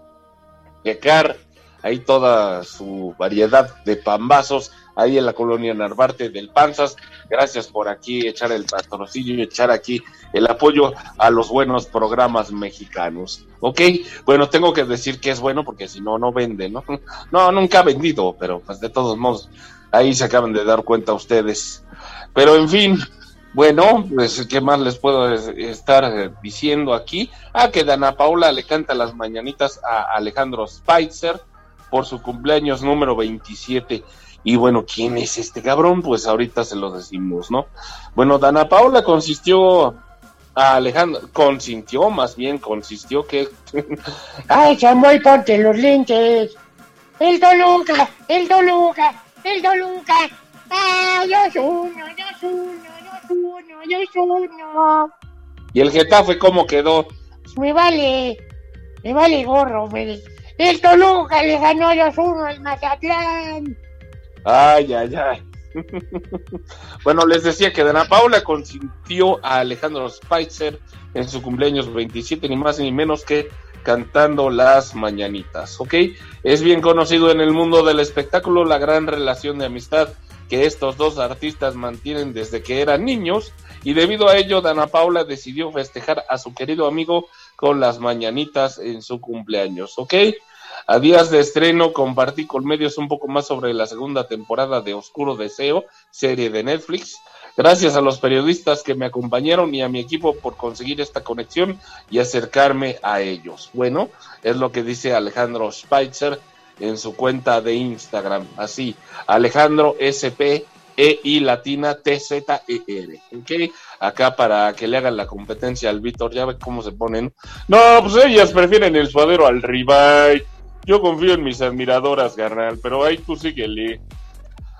checar, ahí toda su variedad de pambazos, ahí en la colonia Narvarte del Panzas. Gracias por aquí echar el patrocinio y echar aquí el apoyo a los buenos programas mexicanos. ¿Ok? Bueno, tengo que decir que es bueno porque si no, no vende, ¿no? No, nunca ha vendido, pero pues de todos modos Ahí se acaban de dar cuenta ustedes. Pero en fin, bueno, pues qué más les puedo estar eh, diciendo aquí. Ah, que Dana Paula le canta las mañanitas a Alejandro Spicer por su cumpleaños número 27. Y bueno, ¿quién es este cabrón? Pues ahorita se lo decimos, ¿no? Bueno, Dana Paula consistió a Alejandro, consintió más bien, consistió que... ¡Ay, Samuel, ponte los lentes! ¡El Toluca! ¡El Toluca! El Toluca. Yo soy uno, yo soy uno, yo soy uno, yo soy uno. ¿Y el Getafe cómo quedó? Me vale, me vale gorro, me... El Toluca le ganó 2-1 al Mazatlán. Ay, ay, ay. bueno, les decía que Dana Paula consintió a Alejandro Spicer en su cumpleaños 27, ni más ni menos que cantando las mañanitas, ¿ok? Es bien conocido en el mundo del espectáculo la gran relación de amistad que estos dos artistas mantienen desde que eran niños y debido a ello Dana Paula decidió festejar a su querido amigo con las mañanitas en su cumpleaños, ¿ok? A días de estreno compartí con medios un poco más sobre la segunda temporada de Oscuro Deseo, serie de Netflix, Gracias a los periodistas que me acompañaron y a mi equipo por conseguir esta conexión y acercarme a ellos. Bueno, es lo que dice Alejandro Spitzer en su cuenta de Instagram. Así, Alejandro SP E I latina T Z E R. ¿Ok? Acá para que le hagan la competencia al Víctor, ya ve cómo se ponen. No, pues ellas prefieren el suadero al rival. Yo confío en mis admiradoras, carnal, pero ahí tú síguele.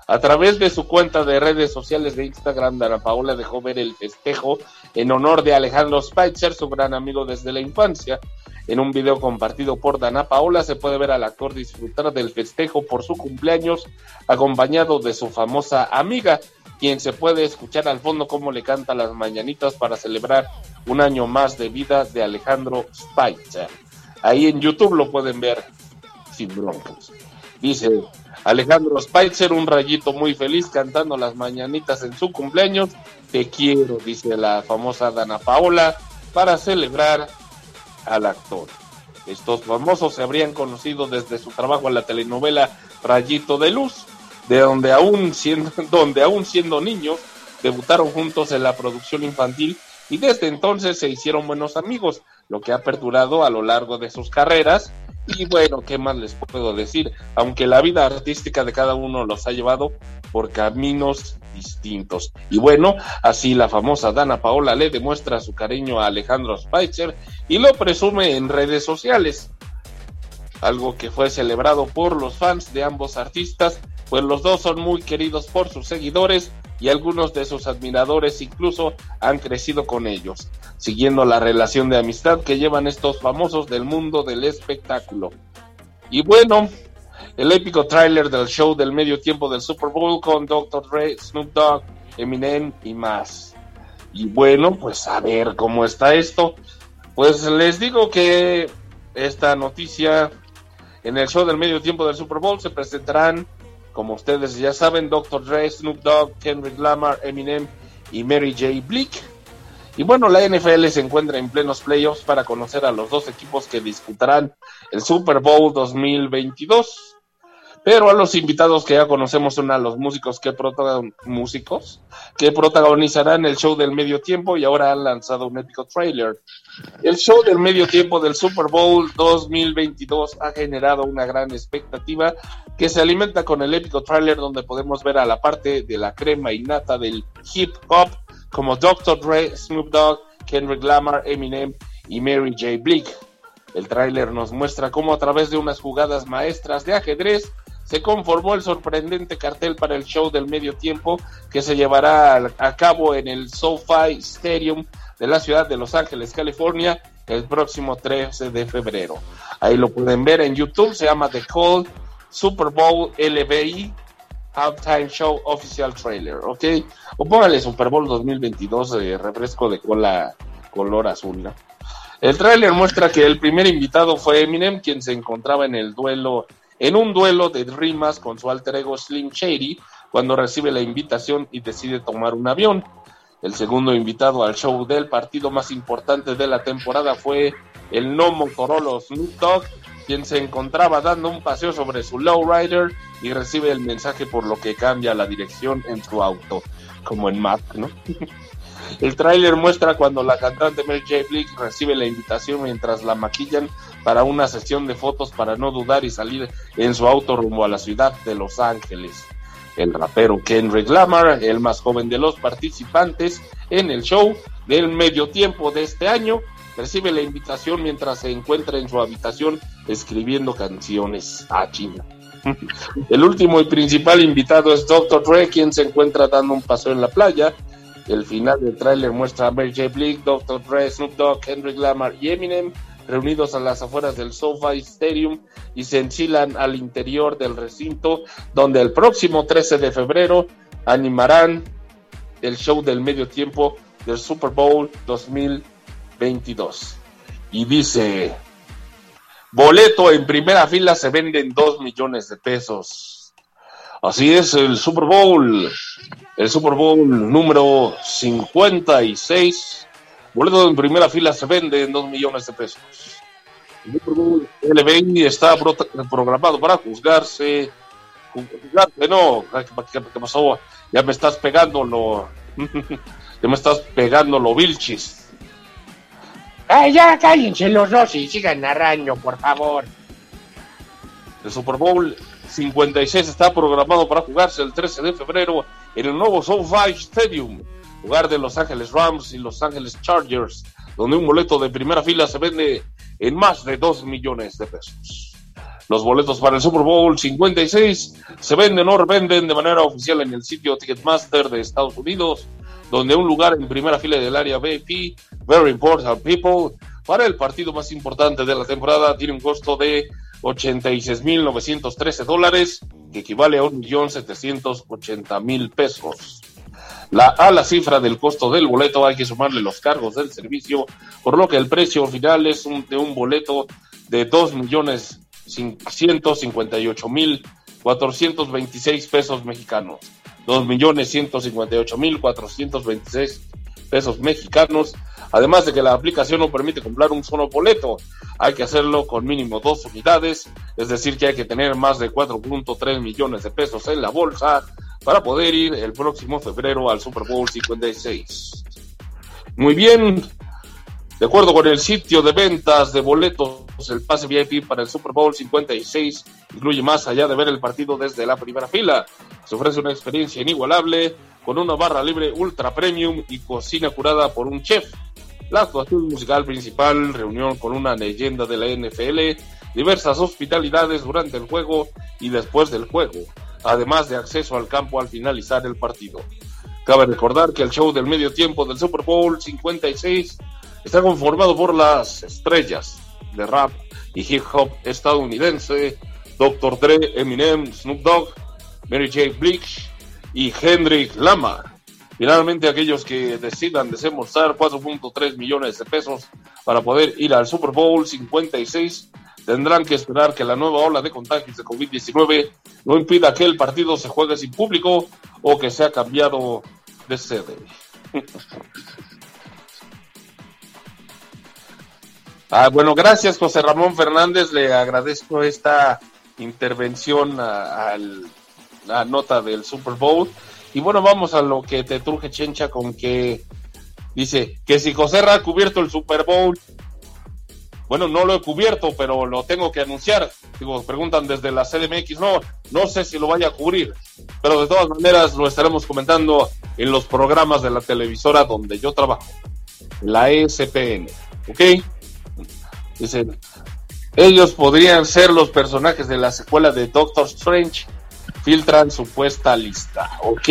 A través de su cuenta de redes sociales de Instagram, Dana Paola dejó ver el festejo en honor de Alejandro Spitzer, su gran amigo desde la infancia. En un video compartido por Dana Paola se puede ver al actor disfrutar del festejo por su cumpleaños, acompañado de su famosa amiga, quien se puede escuchar al fondo cómo le canta las mañanitas para celebrar un año más de vida de Alejandro Spitzer. Ahí en YouTube lo pueden ver sin broncos. Dice, Alejandro Spicer, un rayito muy feliz cantando las mañanitas en su cumpleaños. Te quiero, dice la famosa Dana Paola, para celebrar al actor. Estos famosos se habrían conocido desde su trabajo en la telenovela Rayito de Luz, de donde aún siendo, donde aún siendo niños debutaron juntos en la producción infantil y desde entonces se hicieron buenos amigos, lo que ha perdurado a lo largo de sus carreras y bueno, ¿qué más les puedo decir? Aunque la vida artística de cada uno los ha llevado por caminos distintos. Y bueno, así la famosa Dana Paola le demuestra su cariño a Alejandro Spicer y lo presume en redes sociales. Algo que fue celebrado por los fans de ambos artistas pues los dos son muy queridos por sus seguidores y algunos de sus admiradores incluso han crecido con ellos, siguiendo la relación de amistad que llevan estos famosos del mundo del espectáculo. Y bueno, el épico tráiler del show del medio tiempo del Super Bowl con Dr. Dre, Snoop Dogg, Eminem y más. Y bueno, pues a ver cómo está esto. Pues les digo que esta noticia en el show del medio tiempo del Super Bowl se presentarán, como ustedes ya saben, Dr. Dre, Snoop Dogg, Kendrick Lamar, Eminem y Mary J. Bleak. Y bueno, la NFL se encuentra en plenos playoffs para conocer a los dos equipos que disputarán el Super Bowl 2022. Pero a los invitados que ya conocemos son a los músicos que, músicos que protagonizarán el show del medio tiempo y ahora han lanzado un épico trailer. El show del medio tiempo del Super Bowl 2022 ha generado una gran expectativa que se alimenta con el épico trailer donde podemos ver a la parte de la crema innata del hip hop como Dr. Dre, Snoop Dogg, Kendrick Lamar, Eminem y Mary J. Bleak. El tráiler nos muestra cómo a través de unas jugadas maestras de ajedrez se conformó el sorprendente cartel para el show del medio tiempo que se llevará a cabo en el SoFi Stadium de la ciudad de Los Ángeles, California, el próximo 13 de febrero. Ahí lo pueden ver en YouTube, se llama The Call Super Bowl LBI Halftime Show Official Trailer, ¿ok? O póngale Super Bowl 2022 eh, refresco de cola color azul, El trailer muestra que el primer invitado fue Eminem, quien se encontraba en el duelo en un duelo de rimas con su alter ego Slim Shady cuando recibe la invitación y decide tomar un avión. El segundo invitado al show del partido más importante de la temporada fue el no Motorola Snoop Dogg, quien se encontraba dando un paseo sobre su lowrider y recibe el mensaje por lo que cambia la dirección en su auto, como en Map, ¿no? El tráiler muestra cuando la cantante Mary J. Blick recibe la invitación mientras la maquillan para una sesión de fotos para no dudar y salir en su auto rumbo a la ciudad de Los Ángeles. El rapero Kendrick Lamar, el más joven de los participantes en el show del medio tiempo de este año, recibe la invitación mientras se encuentra en su habitación escribiendo canciones a China. El último y principal invitado es Dr. Dre, quien se encuentra dando un paseo en la playa el final del tráiler muestra a Mary J. Dr. Dre, Snoop Dogg, Kendrick Lamar y Eminem reunidos a las afueras del SoFi Stadium y se enchilan al interior del recinto donde el próximo 13 de febrero animarán el show del medio tiempo del Super Bowl 2022. Y dice, boleto en primera fila se venden 2 millones de pesos. Así es, el Super Bowl el Super Bowl número 56. Boleto en primera fila se vende en 2 millones de pesos. El Super Bowl LBI está programado para juzgarse. No. ¿Qué, pasó? Ya me estás pegando lo. ya me estás pegando lo Vilchis. Ay, ya cállense los dos y sigan narrando, por favor. El Super Bowl 56 está programado para jugarse el 13 de febrero en el nuevo SoFi Stadium, lugar de Los Ángeles Rams y Los Ángeles Chargers, donde un boleto de primera fila se vende en más de 2 millones de pesos. Los boletos para el Super Bowl 56 se venden o revenden de manera oficial en el sitio Ticketmaster de Estados Unidos, donde un lugar en primera fila del área VIP, Very Important People, para el partido más importante de la temporada tiene un costo de 86.913 dólares, que equivale a 1.780.000 pesos. La, a la cifra del costo del boleto hay que sumarle los cargos del servicio, por lo que el precio final es un, de un boleto de 2.158.426 pesos mexicanos. 2.158.426 pesos mexicanos Además de que la aplicación no permite comprar un solo boleto, hay que hacerlo con mínimo dos unidades, es decir, que hay que tener más de 4.3 millones de pesos en la bolsa para poder ir el próximo febrero al Super Bowl 56. Muy bien, de acuerdo con el sitio de ventas de boletos, el pase VIP para el Super Bowl 56 incluye más allá de ver el partido desde la primera fila. Se ofrece una experiencia inigualable con una barra libre ultra premium y cocina curada por un chef la actuación musical principal, reunión con una leyenda de la NFL, diversas hospitalidades durante el juego y después del juego, además de acceso al campo al finalizar el partido. Cabe recordar que el show del medio tiempo del Super Bowl 56 está conformado por las estrellas de rap y hip hop estadounidense, Dr. Dre, Eminem, Snoop Dogg, Mary J. Blige y Hendrik Lamar. Finalmente, aquellos que decidan desembolsar 4.3 millones de pesos para poder ir al Super Bowl 56 tendrán que esperar que la nueva ola de contagios de COVID-19 no impida que el partido se juegue sin público o que sea cambiado de sede. ah, bueno, gracias José Ramón Fernández, le agradezco esta intervención a, la nota del Super Bowl. Y bueno, vamos a lo que te truje Chencha con que dice que si José Ra ha cubierto el Super Bowl bueno, no lo he cubierto, pero lo tengo que anunciar. Digo, preguntan desde la CDMX, no, no sé si lo vaya a cubrir, pero de todas maneras lo estaremos comentando en los programas de la televisora donde yo trabajo, la ESPN, ¿ok? Dicen, ellos podrían ser los personajes de la secuela de Doctor Strange, filtran supuesta lista, ¿ok?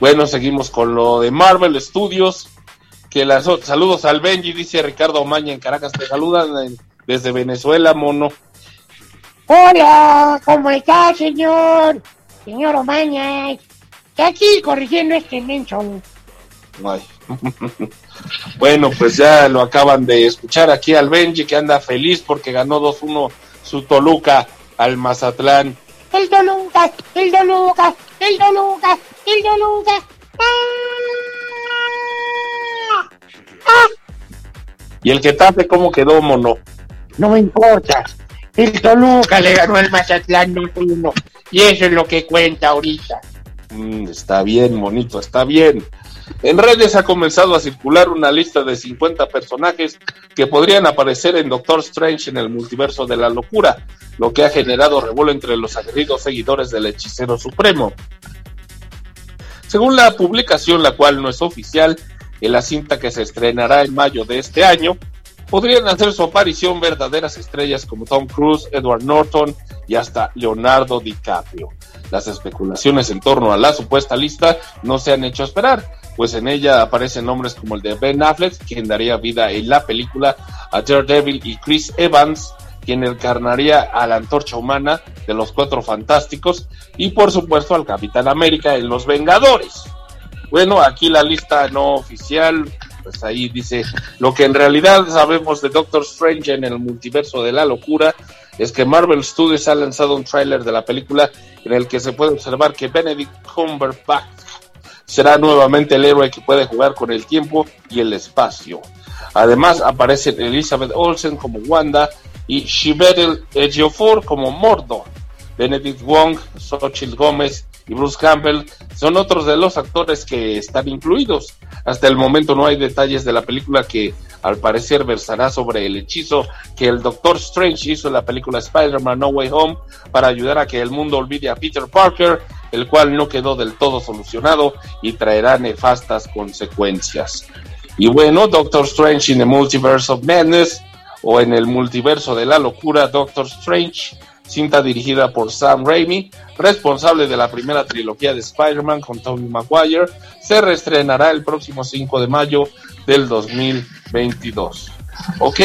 Bueno, seguimos con lo de Marvel Studios que las saludos al Benji, dice Ricardo Omaña en Caracas, te saludan desde Venezuela, mono. Hola, ¿cómo está, señor? Señor Omaña, aquí corrigiendo este menso. bueno, pues ya lo acaban de escuchar aquí al Benji que anda feliz porque ganó 2-1 su Toluca al Mazatlán. El Toluca, el Toluca, el Toluca, el Toluca. ¡Ah! ¿Y el Getafe cómo quedó, mono? No me importa. El Toluca le ganó el Mazatlán 1 y eso es lo que cuenta ahorita. Mm, está bien, monito, está bien. En redes ha comenzado a circular una lista de 50 personajes que podrían aparecer en Doctor Strange en el multiverso de la locura, lo que ha generado revuelo entre los aguerridos seguidores del hechicero supremo. Según la publicación, la cual no es oficial, en la cinta que se estrenará en mayo de este año, podrían hacer su aparición verdaderas estrellas como Tom Cruise, Edward Norton y hasta Leonardo DiCaprio. Las especulaciones en torno a la supuesta lista no se han hecho esperar, pues en ella aparecen nombres como el de Ben Affleck, quien daría vida en la película a Daredevil, y Chris Evans, quien encarnaría a la antorcha humana de los Cuatro Fantásticos, y por supuesto al Capitán América en Los Vengadores. Bueno, aquí la lista no oficial, pues ahí dice, lo que en realidad sabemos de Doctor Strange en el multiverso de la locura es que Marvel Studios ha lanzado un tráiler de la película en el que se puede observar que Benedict Cumberbatch será nuevamente el héroe que puede jugar con el tiempo y el espacio. Además aparecen Elizabeth Olsen como Wanda y Chiwetel Ejiofor como Mordor. Benedict Wong, Xochitl Gómez y Bruce Campbell son otros de los actores que están incluidos. Hasta el momento no hay detalles de la película que al parecer versará sobre el hechizo que el Doctor Strange hizo en la película Spider-Man No Way Home para ayudar a que el mundo olvide a Peter Parker, el cual no quedó del todo solucionado y traerá nefastas consecuencias. Y bueno, Doctor Strange in the Multiverse of Madness o en el multiverso de la locura Doctor Strange cinta dirigida por Sam Raimi, responsable de la primera trilogía de Spider-Man con Tobey Maguire, se reestrenará el próximo 5 de mayo del 2022. Ok,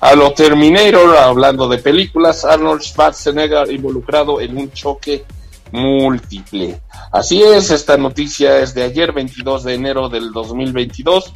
a lo Terminator, hablando de películas, Arnold Schwarzenegger involucrado en un choque múltiple. Así es, esta noticia es de ayer, 22 de enero del 2022.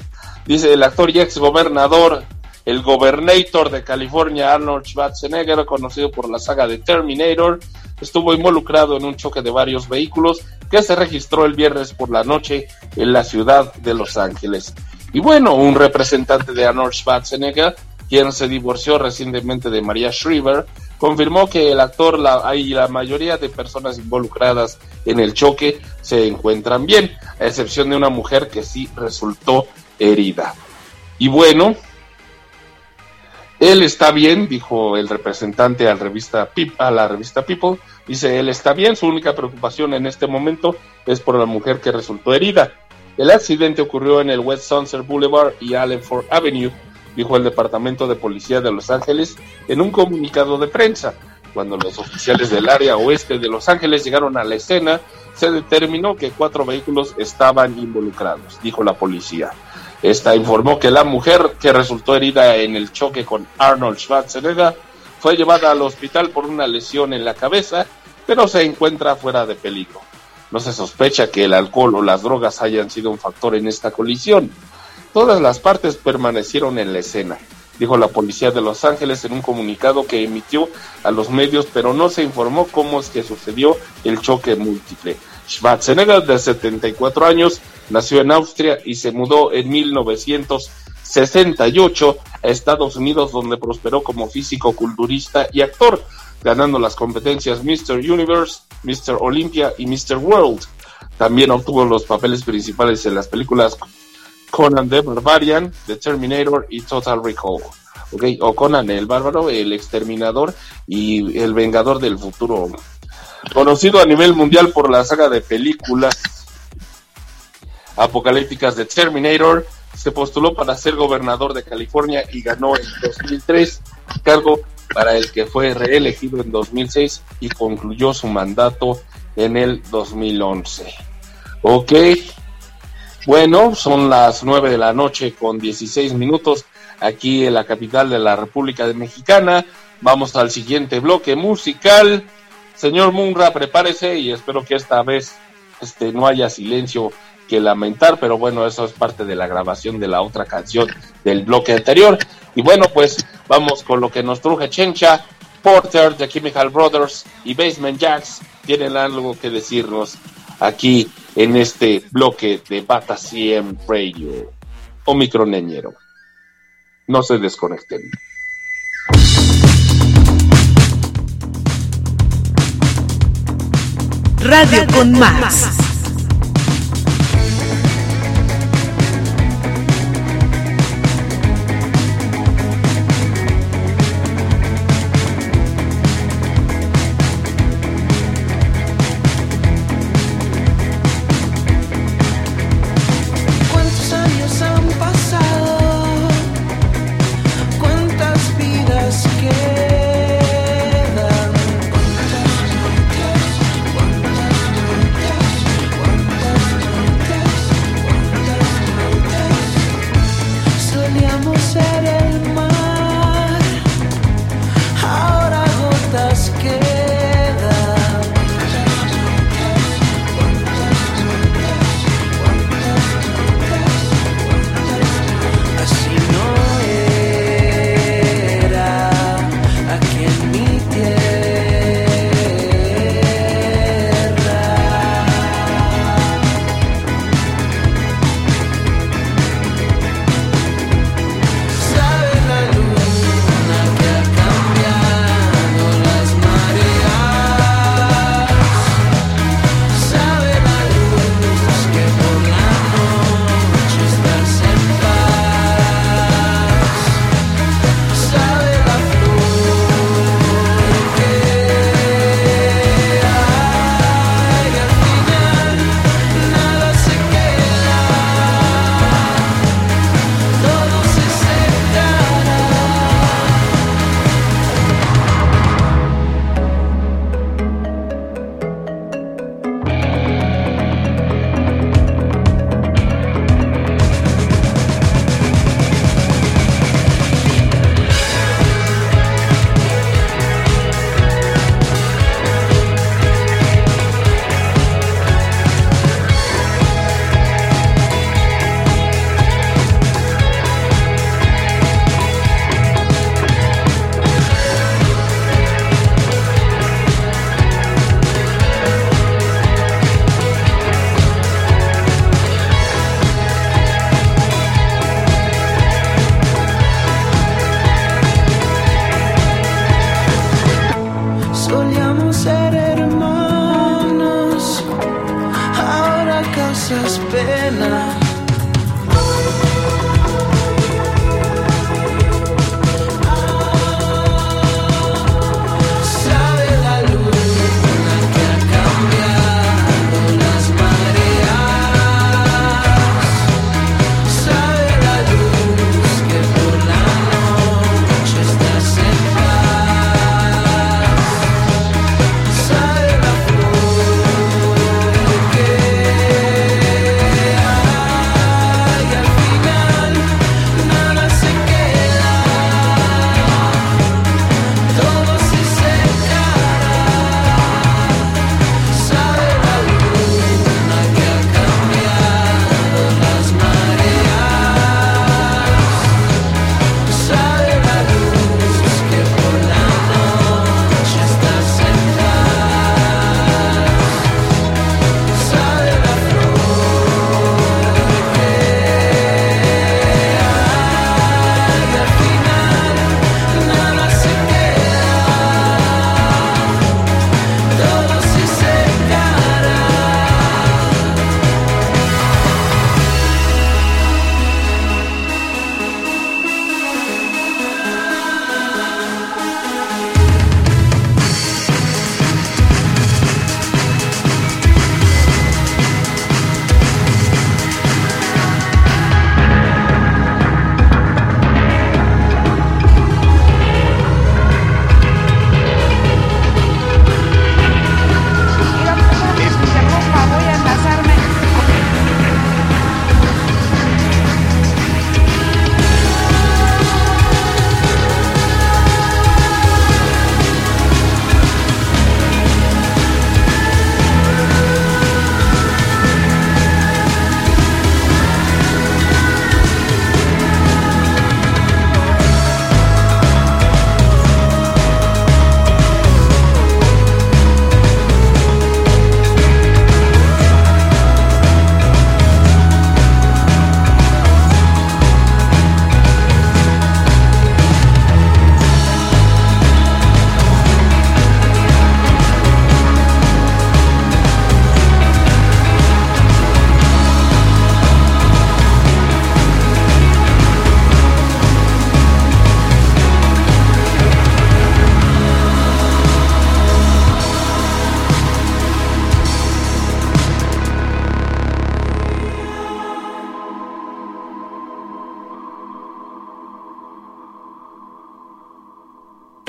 Dice el actor y ex gobernador el gobernator de California, Arnold Schwarzenegger, conocido por la saga de Terminator, estuvo involucrado en un choque de varios vehículos que se registró el viernes por la noche en la ciudad de Los Ángeles. Y bueno, un representante de Arnold Schwarzenegger, quien se divorció recientemente de María Shriver, confirmó que el actor la, y la mayoría de personas involucradas en el choque se encuentran bien, a excepción de una mujer que sí resultó herida. Y bueno, él está bien, dijo el representante a la, revista, a la revista People. Dice, él está bien, su única preocupación en este momento es por la mujer que resultó herida. El accidente ocurrió en el West Sunset Boulevard y Allenford Avenue, dijo el Departamento de Policía de Los Ángeles en un comunicado de prensa. Cuando los oficiales del área oeste de Los Ángeles llegaron a la escena, se determinó que cuatro vehículos estaban involucrados, dijo la policía. Esta informó que la mujer que resultó herida en el choque con Arnold Schwarzenegger fue llevada al hospital por una lesión en la cabeza, pero se encuentra fuera de peligro. No se sospecha que el alcohol o las drogas hayan sido un factor en esta colisión. Todas las partes permanecieron en la escena, dijo la policía de Los Ángeles en un comunicado que emitió a los medios, pero no se informó cómo es que sucedió el choque múltiple. Schwarzenegger, de 74 años, nació en Austria y se mudó en 1968 a Estados Unidos, donde prosperó como físico, culturista y actor, ganando las competencias Mr. Universe, Mr. Olympia y Mr. World. También obtuvo los papeles principales en las películas Conan the Barbarian, The Terminator y Total Recall. Okay, o Conan el Bárbaro, el Exterminador y el Vengador del Futuro. Conocido a nivel mundial por la saga de películas apocalípticas de Terminator, se postuló para ser gobernador de California y ganó en 2003, cargo para el que fue reelegido en 2006 y concluyó su mandato en el 2011. Ok, bueno, son las 9 de la noche con 16 minutos aquí en la capital de la República Mexicana. Vamos al siguiente bloque musical. Señor Munra, prepárese y espero que esta vez este, no haya silencio que lamentar, pero bueno, eso es parte de la grabación de la otra canción del bloque anterior. Y bueno, pues vamos con lo que nos truje Chencha, Porter, The Chemical Brothers y Basement Jacks. Tienen algo que decirnos aquí en este bloque de Bata CM Radio. o Neñero. No se desconecten. Radio con más.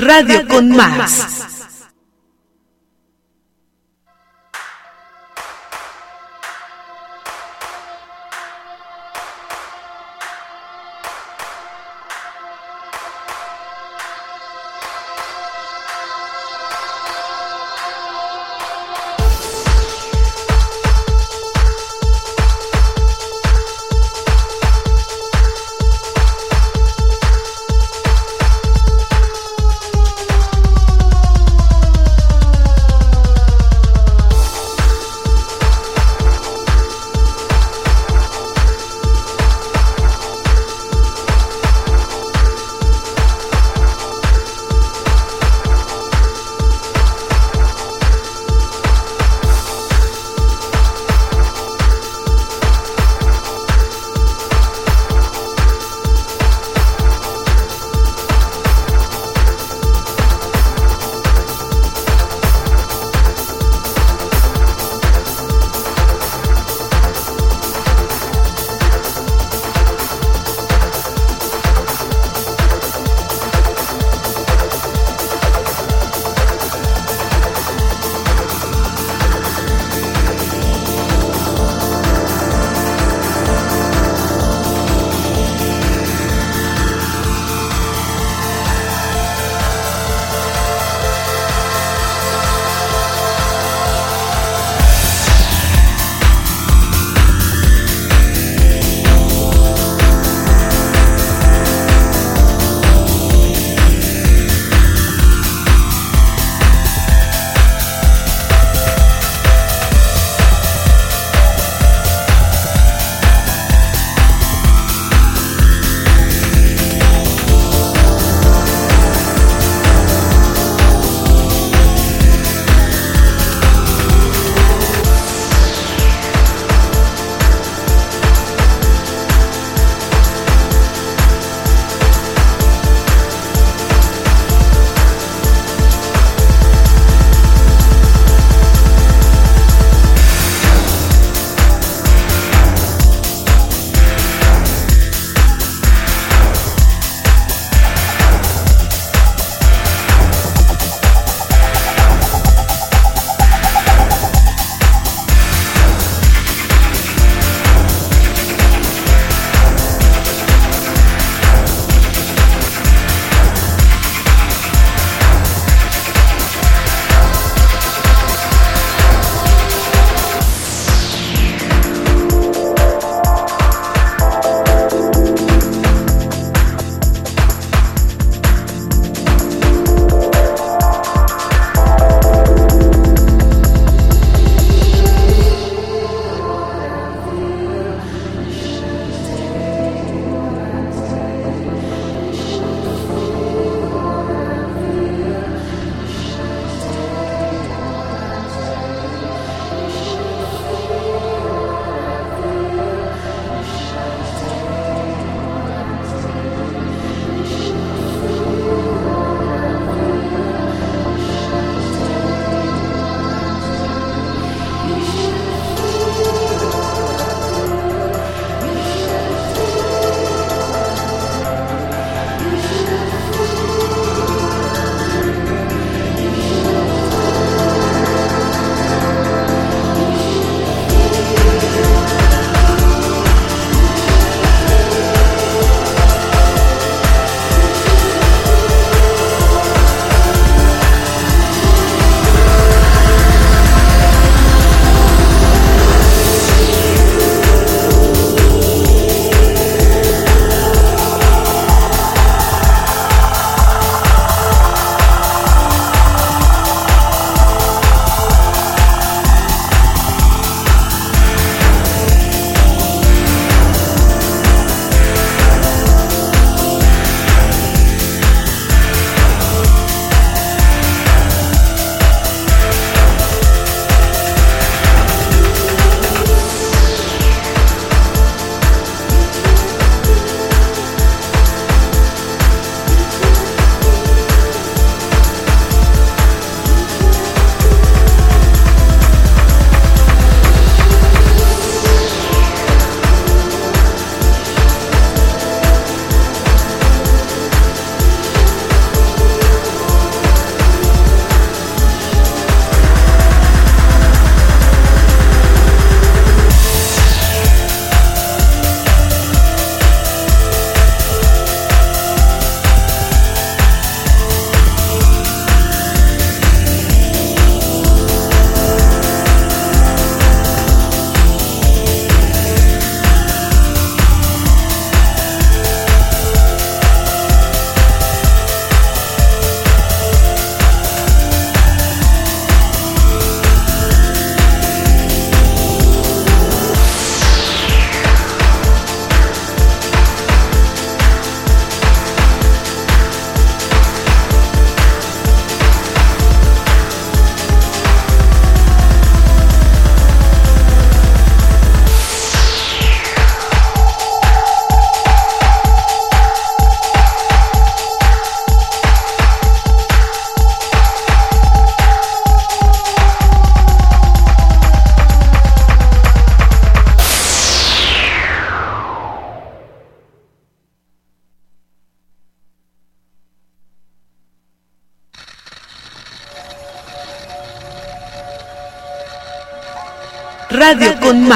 Radio, con, más.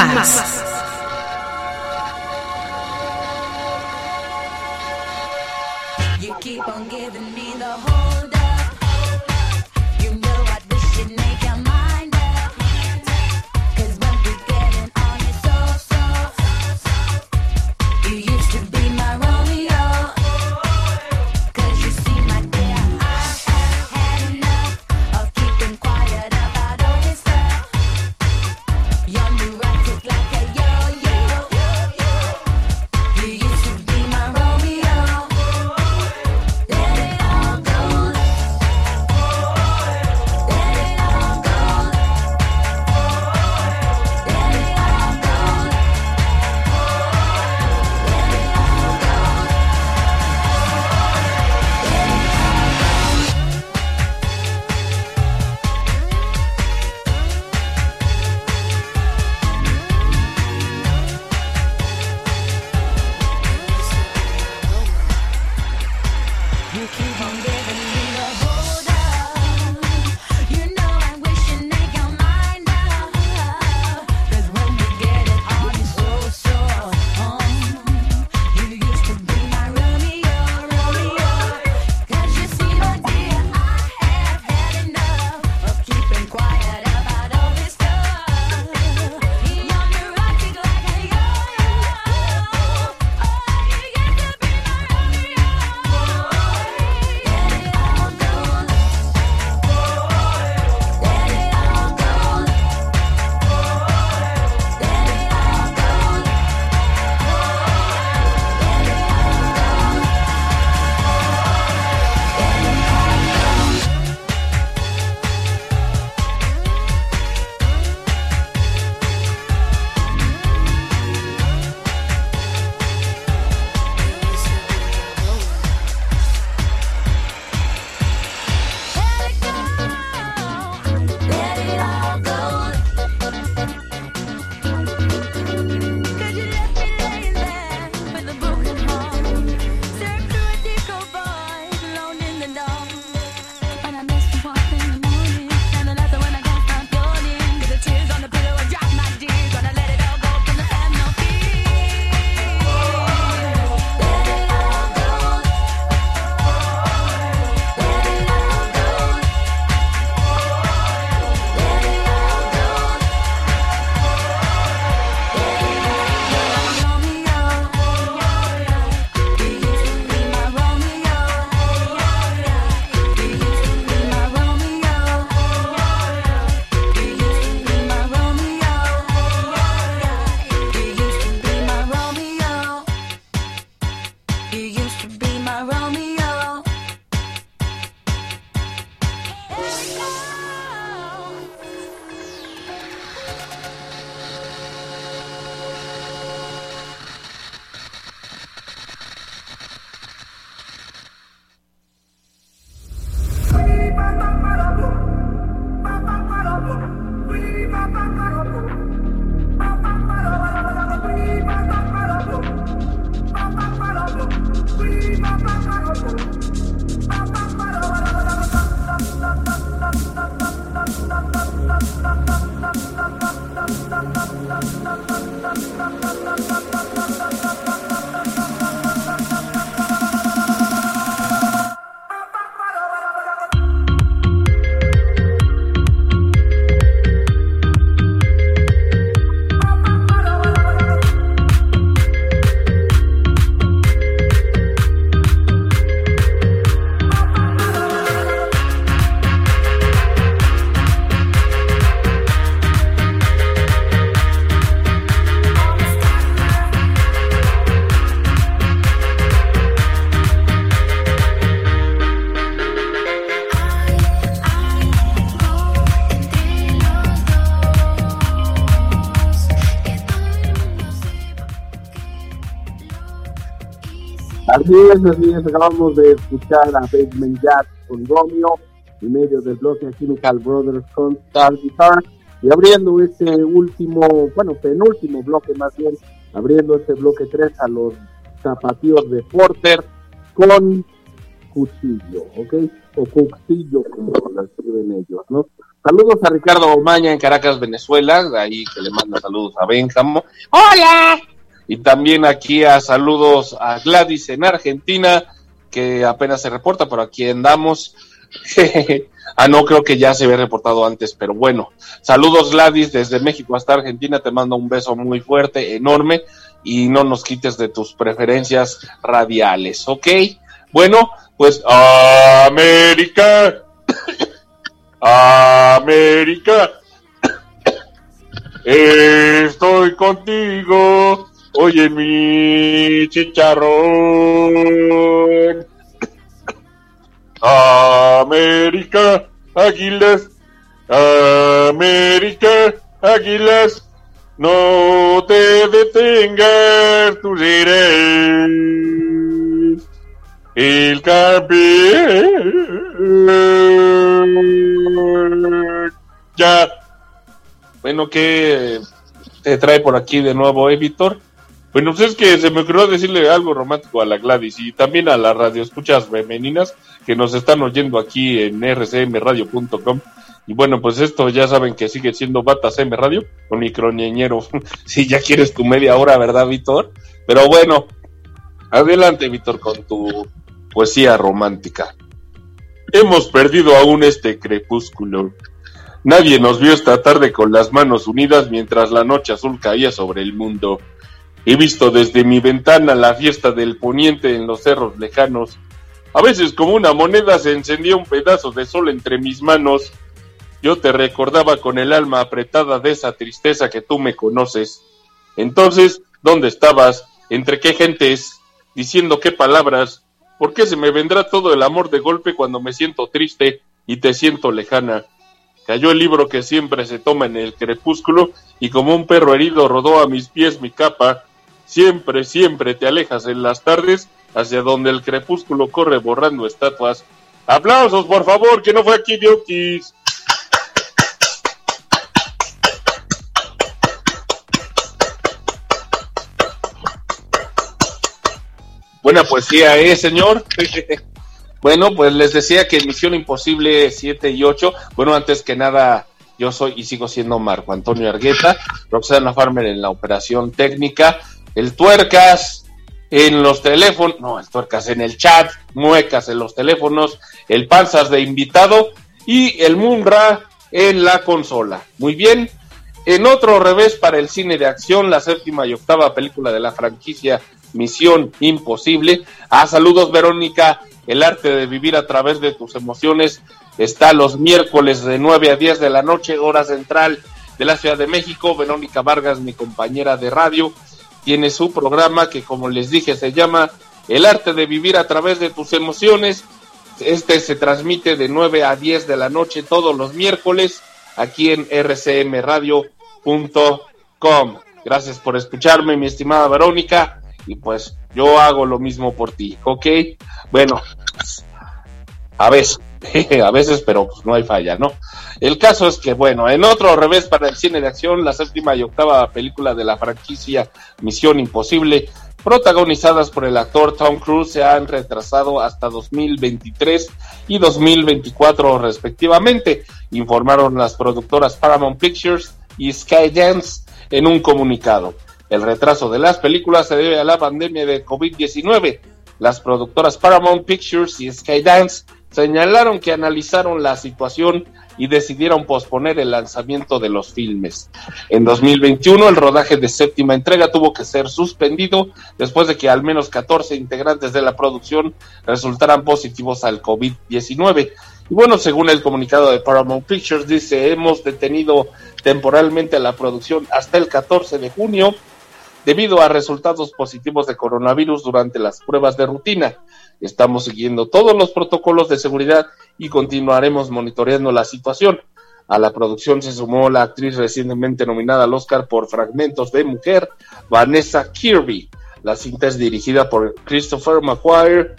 Más. Es, así es, acabamos de escuchar a Basement Jazz con Romeo en medio del bloque Chemical Brothers con Star Guitar y abriendo ese último, bueno, penúltimo bloque más bien, abriendo ese bloque 3 a los zapatillos de Porter con cuchillo, ¿ok? O cuchillo, como lo escriben ellos, ¿no? Saludos a Ricardo Omaña en Caracas, Venezuela, ahí que le manda saludos a Benjamo. ¡Hola! Y también aquí a saludos a Gladys en Argentina, que apenas se reporta, pero aquí andamos. ah, no, creo que ya se había reportado antes, pero bueno. Saludos Gladys desde México hasta Argentina, te mando un beso muy fuerte, enorme, y no nos quites de tus preferencias radiales, ¿ok? Bueno, pues América. América. Estoy contigo. Oye mi chicharrón. América, Águilas. América, Águilas. No te detengas, tú serás el campeón. Ya. Bueno, ¿qué te trae por aquí de nuevo, eh, Víctor? Bueno, pues es que se me ocurrió decirle algo romántico a la Gladys y también a la radio escuchas femeninas que nos están oyendo aquí en rcmradio.com. Y bueno, pues esto ya saben que sigue siendo Batas M Radio con microñeñero. si ya quieres tu media hora, ¿verdad, Víctor? Pero bueno, adelante, Víctor, con tu poesía romántica. Hemos perdido aún este crepúsculo. Nadie nos vio esta tarde con las manos unidas mientras la noche azul caía sobre el mundo. He visto desde mi ventana la fiesta del poniente en los cerros lejanos. A veces como una moneda se encendía un pedazo de sol entre mis manos. Yo te recordaba con el alma apretada de esa tristeza que tú me conoces. Entonces, ¿dónde estabas? ¿Entre qué gentes? ¿Diciendo qué palabras? ¿Por qué se me vendrá todo el amor de golpe cuando me siento triste y te siento lejana? Cayó el libro que siempre se toma en el crepúsculo y como un perro herido rodó a mis pies mi capa. Siempre, siempre te alejas en las tardes hacia donde el crepúsculo corre borrando estatuas. Aplausos, por favor, que no fue aquí Dioquis. Buena poesía, ¿eh, señor? bueno, pues les decía que Misión Imposible 7 y 8, bueno, antes que nada, yo soy y sigo siendo Marco Antonio Argueta, Roxana Farmer en la operación técnica, el Tuercas en los teléfonos, no, el Tuercas en el chat, Muecas en los teléfonos, el Panzas de invitado y el Munra en la consola. Muy bien. En otro revés para el cine de acción, la séptima y octava película de la franquicia Misión Imposible. Ah, saludos Verónica, el arte de vivir a través de tus emociones está los miércoles de 9 a 10 de la noche, hora central de la Ciudad de México. Verónica Vargas, mi compañera de radio, tiene su programa que como les dije se llama El arte de vivir a través de tus emociones. Este se transmite de 9 a 10 de la noche todos los miércoles aquí en rcmradio.com. Gracias por escucharme, mi estimada Verónica y pues yo hago lo mismo por ti, ¿ok? Bueno, a veces, a veces, pero pues no hay falla, ¿no? El caso es que, bueno, en otro revés para el cine de acción, la séptima y octava película de la franquicia Misión Imposible, protagonizadas por el actor Tom Cruise, se han retrasado hasta 2023 y 2024 respectivamente, informaron las productoras Paramount Pictures y Skydance en un comunicado. El retraso de las películas se debe a la pandemia de COVID-19. Las productoras Paramount Pictures y Skydance señalaron que analizaron la situación y decidieron posponer el lanzamiento de los filmes. En 2021 el rodaje de séptima entrega tuvo que ser suspendido después de que al menos 14 integrantes de la producción resultaran positivos al COVID-19. Y bueno, según el comunicado de Paramount Pictures, dice, hemos detenido temporalmente la producción hasta el 14 de junio debido a resultados positivos de coronavirus durante las pruebas de rutina. Estamos siguiendo todos los protocolos de seguridad y continuaremos monitoreando la situación. A la producción se sumó la actriz recientemente nominada al Oscar por Fragmentos de Mujer, Vanessa Kirby. La cinta es dirigida por Christopher McQuarrie,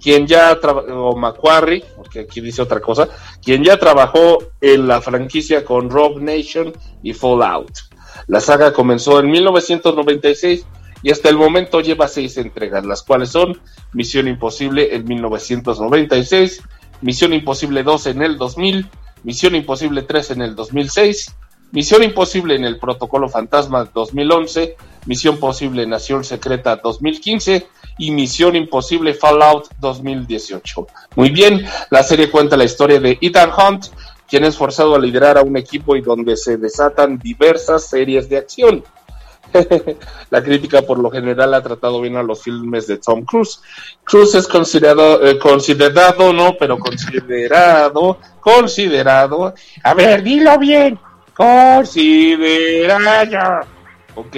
quien ya trabajó, McQuarrie, porque aquí dice otra cosa, quien ya trabajó en la franquicia con Rogue Nation y Fallout. La saga comenzó en 1996 y hasta el momento lleva seis entregas, las cuales son Misión Imposible en 1996, Misión Imposible 2 en el 2000, Misión Imposible 3 en el 2006, Misión Imposible en el Protocolo Fantasma 2011, Misión Posible Nación Secreta 2015 y Misión Imposible Fallout 2018. Muy bien, la serie cuenta la historia de Ethan Hunt, quien es forzado a liderar a un equipo y donde se desatan diversas series de acción. la crítica por lo general ha tratado bien a los filmes de Tom Cruise. Cruise es considerado, eh, considerado, no, pero considerado, considerado, a ver, dilo bien, considerado, ok,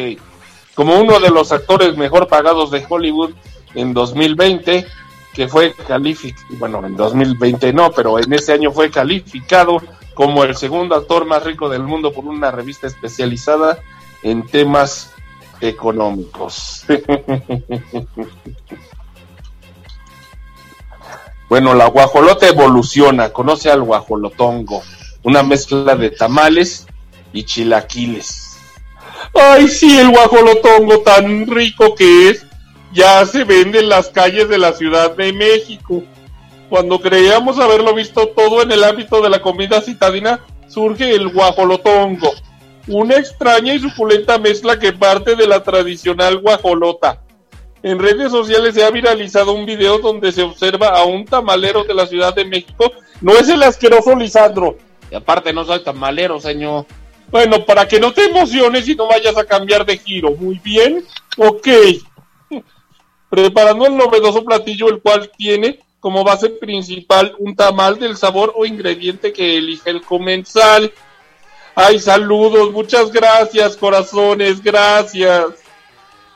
como uno de los actores mejor pagados de Hollywood en 2020, que fue calificado, bueno, en 2020 no, pero en ese año fue calificado como el segundo actor más rico del mundo por una revista especializada en temas económicos. bueno, la guajolota evoluciona, conoce al guajolotongo, una mezcla de tamales y chilaquiles. Ay, sí, el guajolotongo tan rico que es, ya se vende en las calles de la Ciudad de México. Cuando creíamos haberlo visto todo en el ámbito de la comida citadina, surge el guajolotongo una extraña y suculenta mezcla que parte de la tradicional guajolota. En redes sociales se ha viralizado un video donde se observa a un tamalero de la Ciudad de México. No es el asqueroso Lisandro. Y aparte no soy tamalero, señor. Bueno, para que no te emociones y no vayas a cambiar de giro. Muy bien. Ok. Preparando el novedoso platillo, el cual tiene como base principal un tamal del sabor o ingrediente que elige el comensal. Ay, saludos, muchas gracias, corazones, gracias.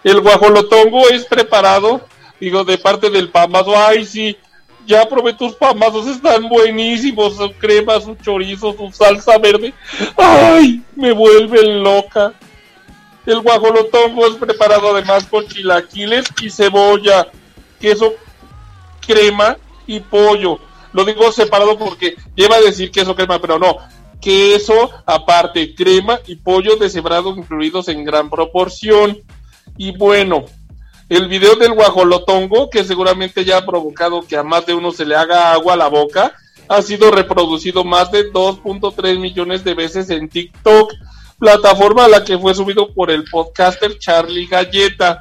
El guajolotongo es preparado, digo, de parte del pamazo. Ay, sí, ya probé tus pamazos, están buenísimos, su crema, su chorizo, su salsa verde. Ay, me vuelven loca. El guajolotongo es preparado además con chilaquiles y cebolla, queso, crema y pollo. Lo digo separado porque lleva a decir queso crema, pero no queso, aparte crema y pollo deshebrado incluidos en gran proporción. Y bueno, el video del guajolotongo, que seguramente ya ha provocado que a más de uno se le haga agua a la boca, ha sido reproducido más de 2.3 millones de veces en TikTok, plataforma a la que fue subido por el podcaster Charlie Galleta.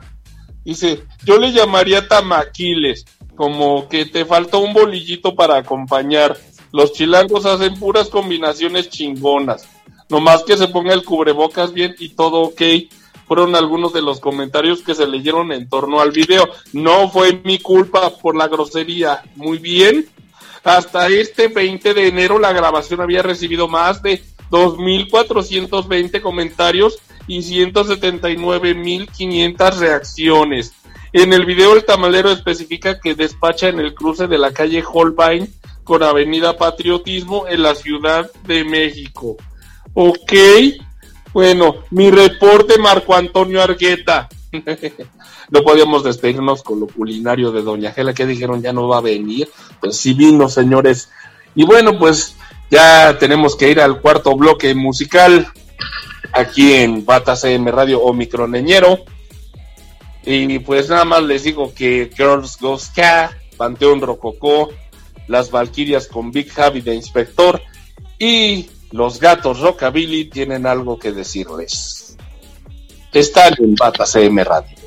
Dice, yo le llamaría tamaquiles, como que te faltó un bolillito para acompañar. Los chilangos hacen puras combinaciones chingonas. Nomás que se ponga el cubrebocas bien y todo ok. Fueron algunos de los comentarios que se leyeron en torno al video. No fue mi culpa por la grosería. Muy bien. Hasta este 20 de enero la grabación había recibido más de 2.420 comentarios y 179.500 reacciones. En el video el tamalero especifica que despacha en el cruce de la calle Holbein con Avenida Patriotismo en la Ciudad de México. Ok, bueno, mi reporte Marco Antonio Argueta. no podíamos despedirnos con lo culinario de Doña Gela, que dijeron ya no va a venir. Pues sí vino, señores. Y bueno, pues ya tenemos que ir al cuarto bloque musical aquí en Bata CM Radio o Microneñero. Y pues nada más les digo que Girls Go Ska, Panteón Rococó, las Valquirias con Big Javi de Inspector y los gatos Rockabilly tienen algo que decirles. Están en Bata CM Radio,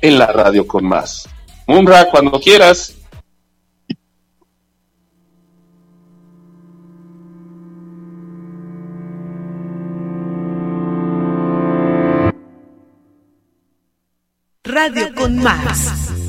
en la radio con más. Munra, cuando quieras. Radio con más.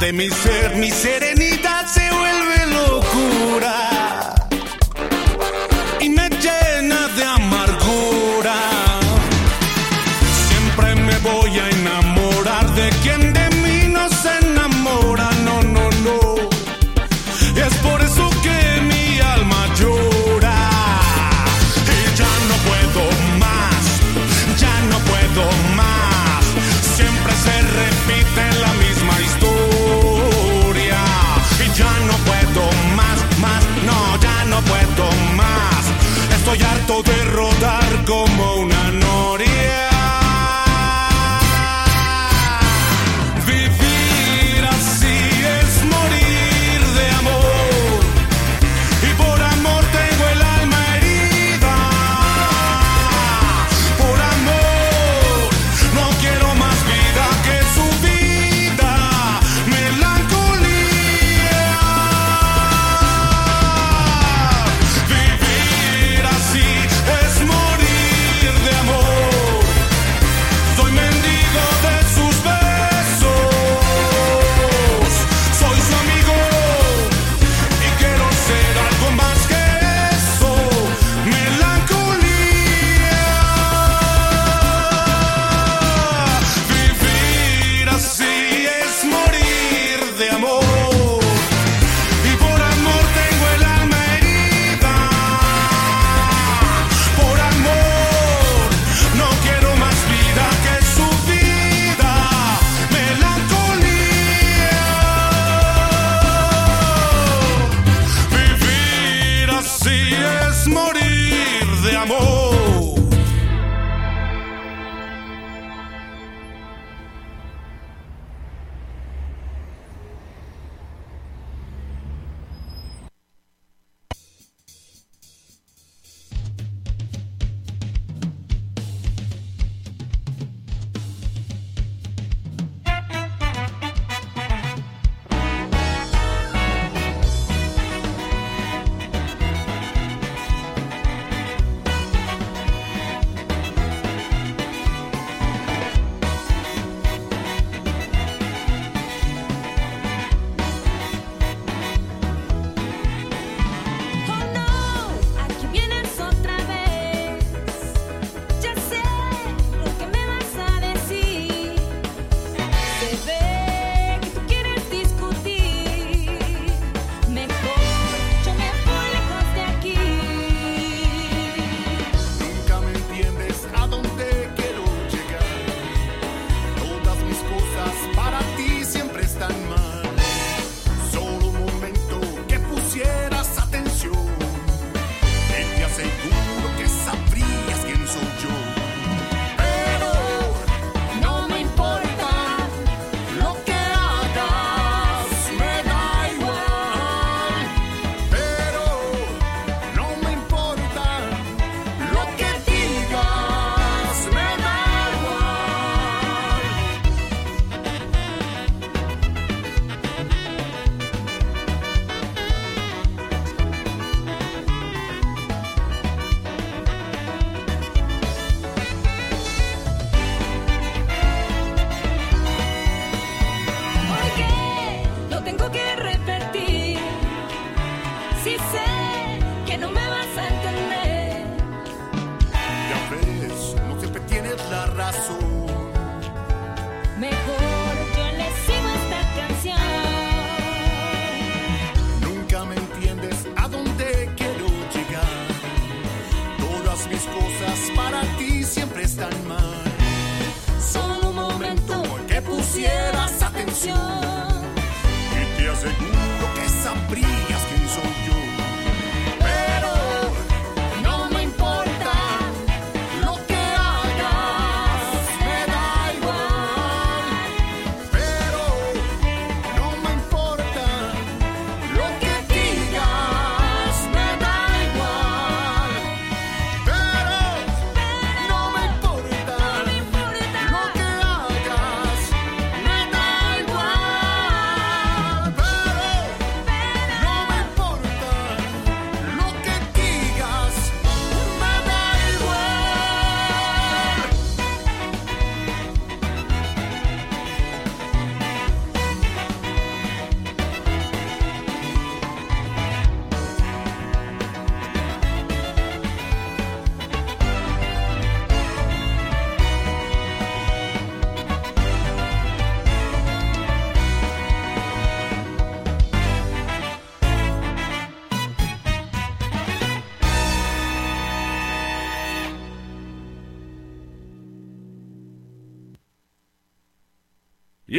De mi ser. Mi serenidad se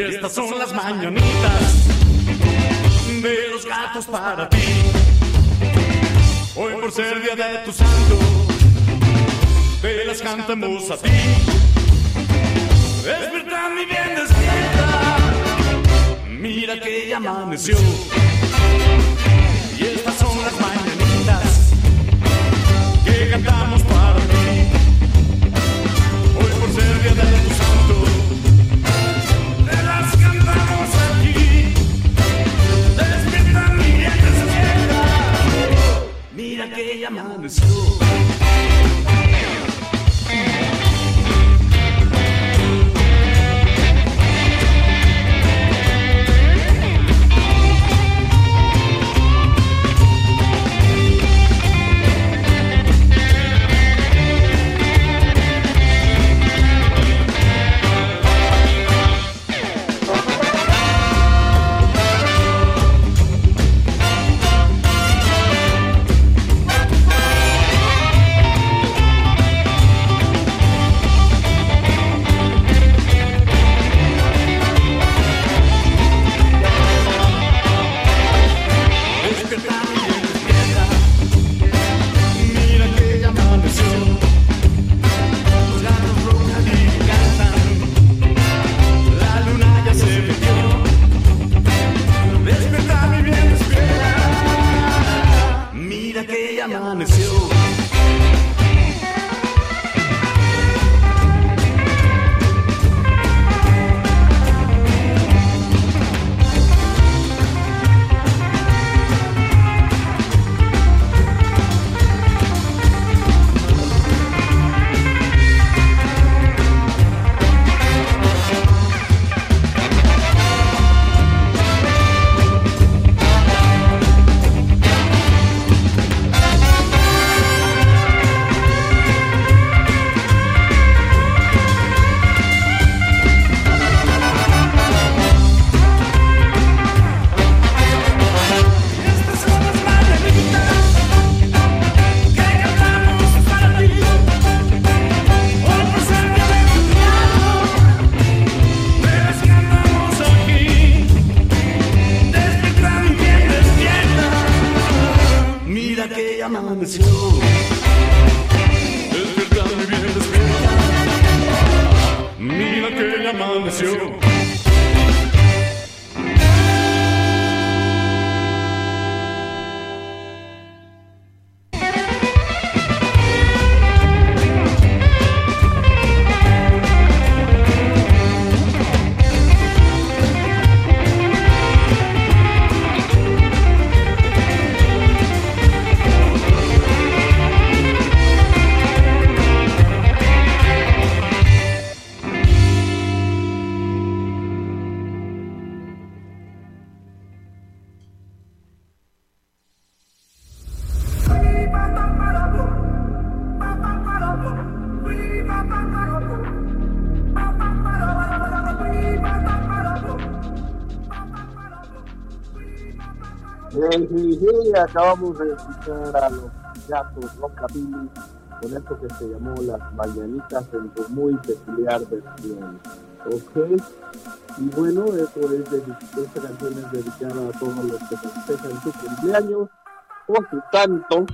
Estas son las mañanitas de los gatos para ti. Hoy por ser día de tu santo, te las cantamos a ti. Despertad mi bien despierta, mira que ya amaneció. Y estas son las mañanitas que cantamos para ti. Hoy por ser día de tu to school. Acabamos de escuchar a los gatos Rockabilly con esto que se llamó Las Mañanitas en su muy peculiar versión. Ok, y bueno, eso es dedi- esta canción es dedicada a todos los que festejan su cumpleaños o su santo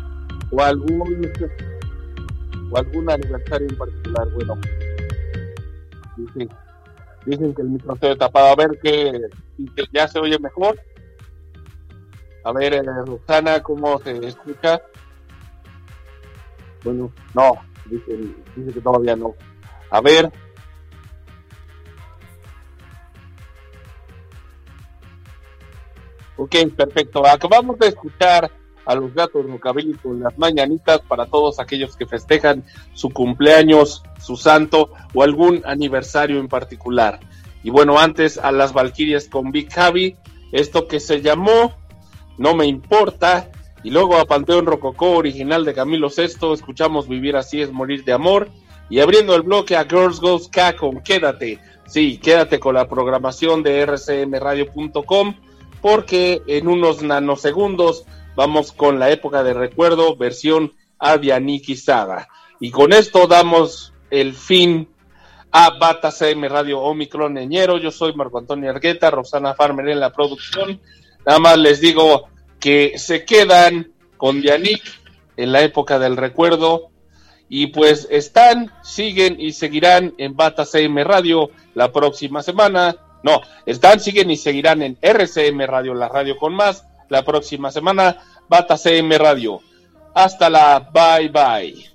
o algún o algún aniversario en particular. Bueno, dicen, que el se ve tapado. A ver que ya se oye mejor. A ver, eh, Rosana, ¿cómo se escucha? Bueno, no, dice, dice que todavía no. A ver. Ok, perfecto. Acabamos de escuchar a los gatos Rockabilly con las mañanitas para todos aquellos que festejan su cumpleaños, su santo o algún aniversario en particular. Y bueno, antes a las Valquirias con Big Javi, esto que se llamó No me importa. Y luego a Panteón Rococó, original de Camilo Sesto, escuchamos Vivir así es morir de amor. Y abriendo el bloque a Girls Goes K Quédate. Sí, quédate con la programación de rcmradio.com porque en unos nanosegundos vamos con la época de recuerdo versión avianiquizada. Y con esto damos el fin a Bata CM Radio Omicron Ñero. Yo soy Marco Antonio Argueta, Rosana Farmer en la producción. Nada más les digo que se quedan con Yannick en la época del recuerdo. Y pues están, siguen y seguirán en Bata CM Radio la próxima semana. No, están, siguen y seguirán en RCM Radio, la radio con más, la próxima semana, Bata CM Radio. Hasta la bye bye.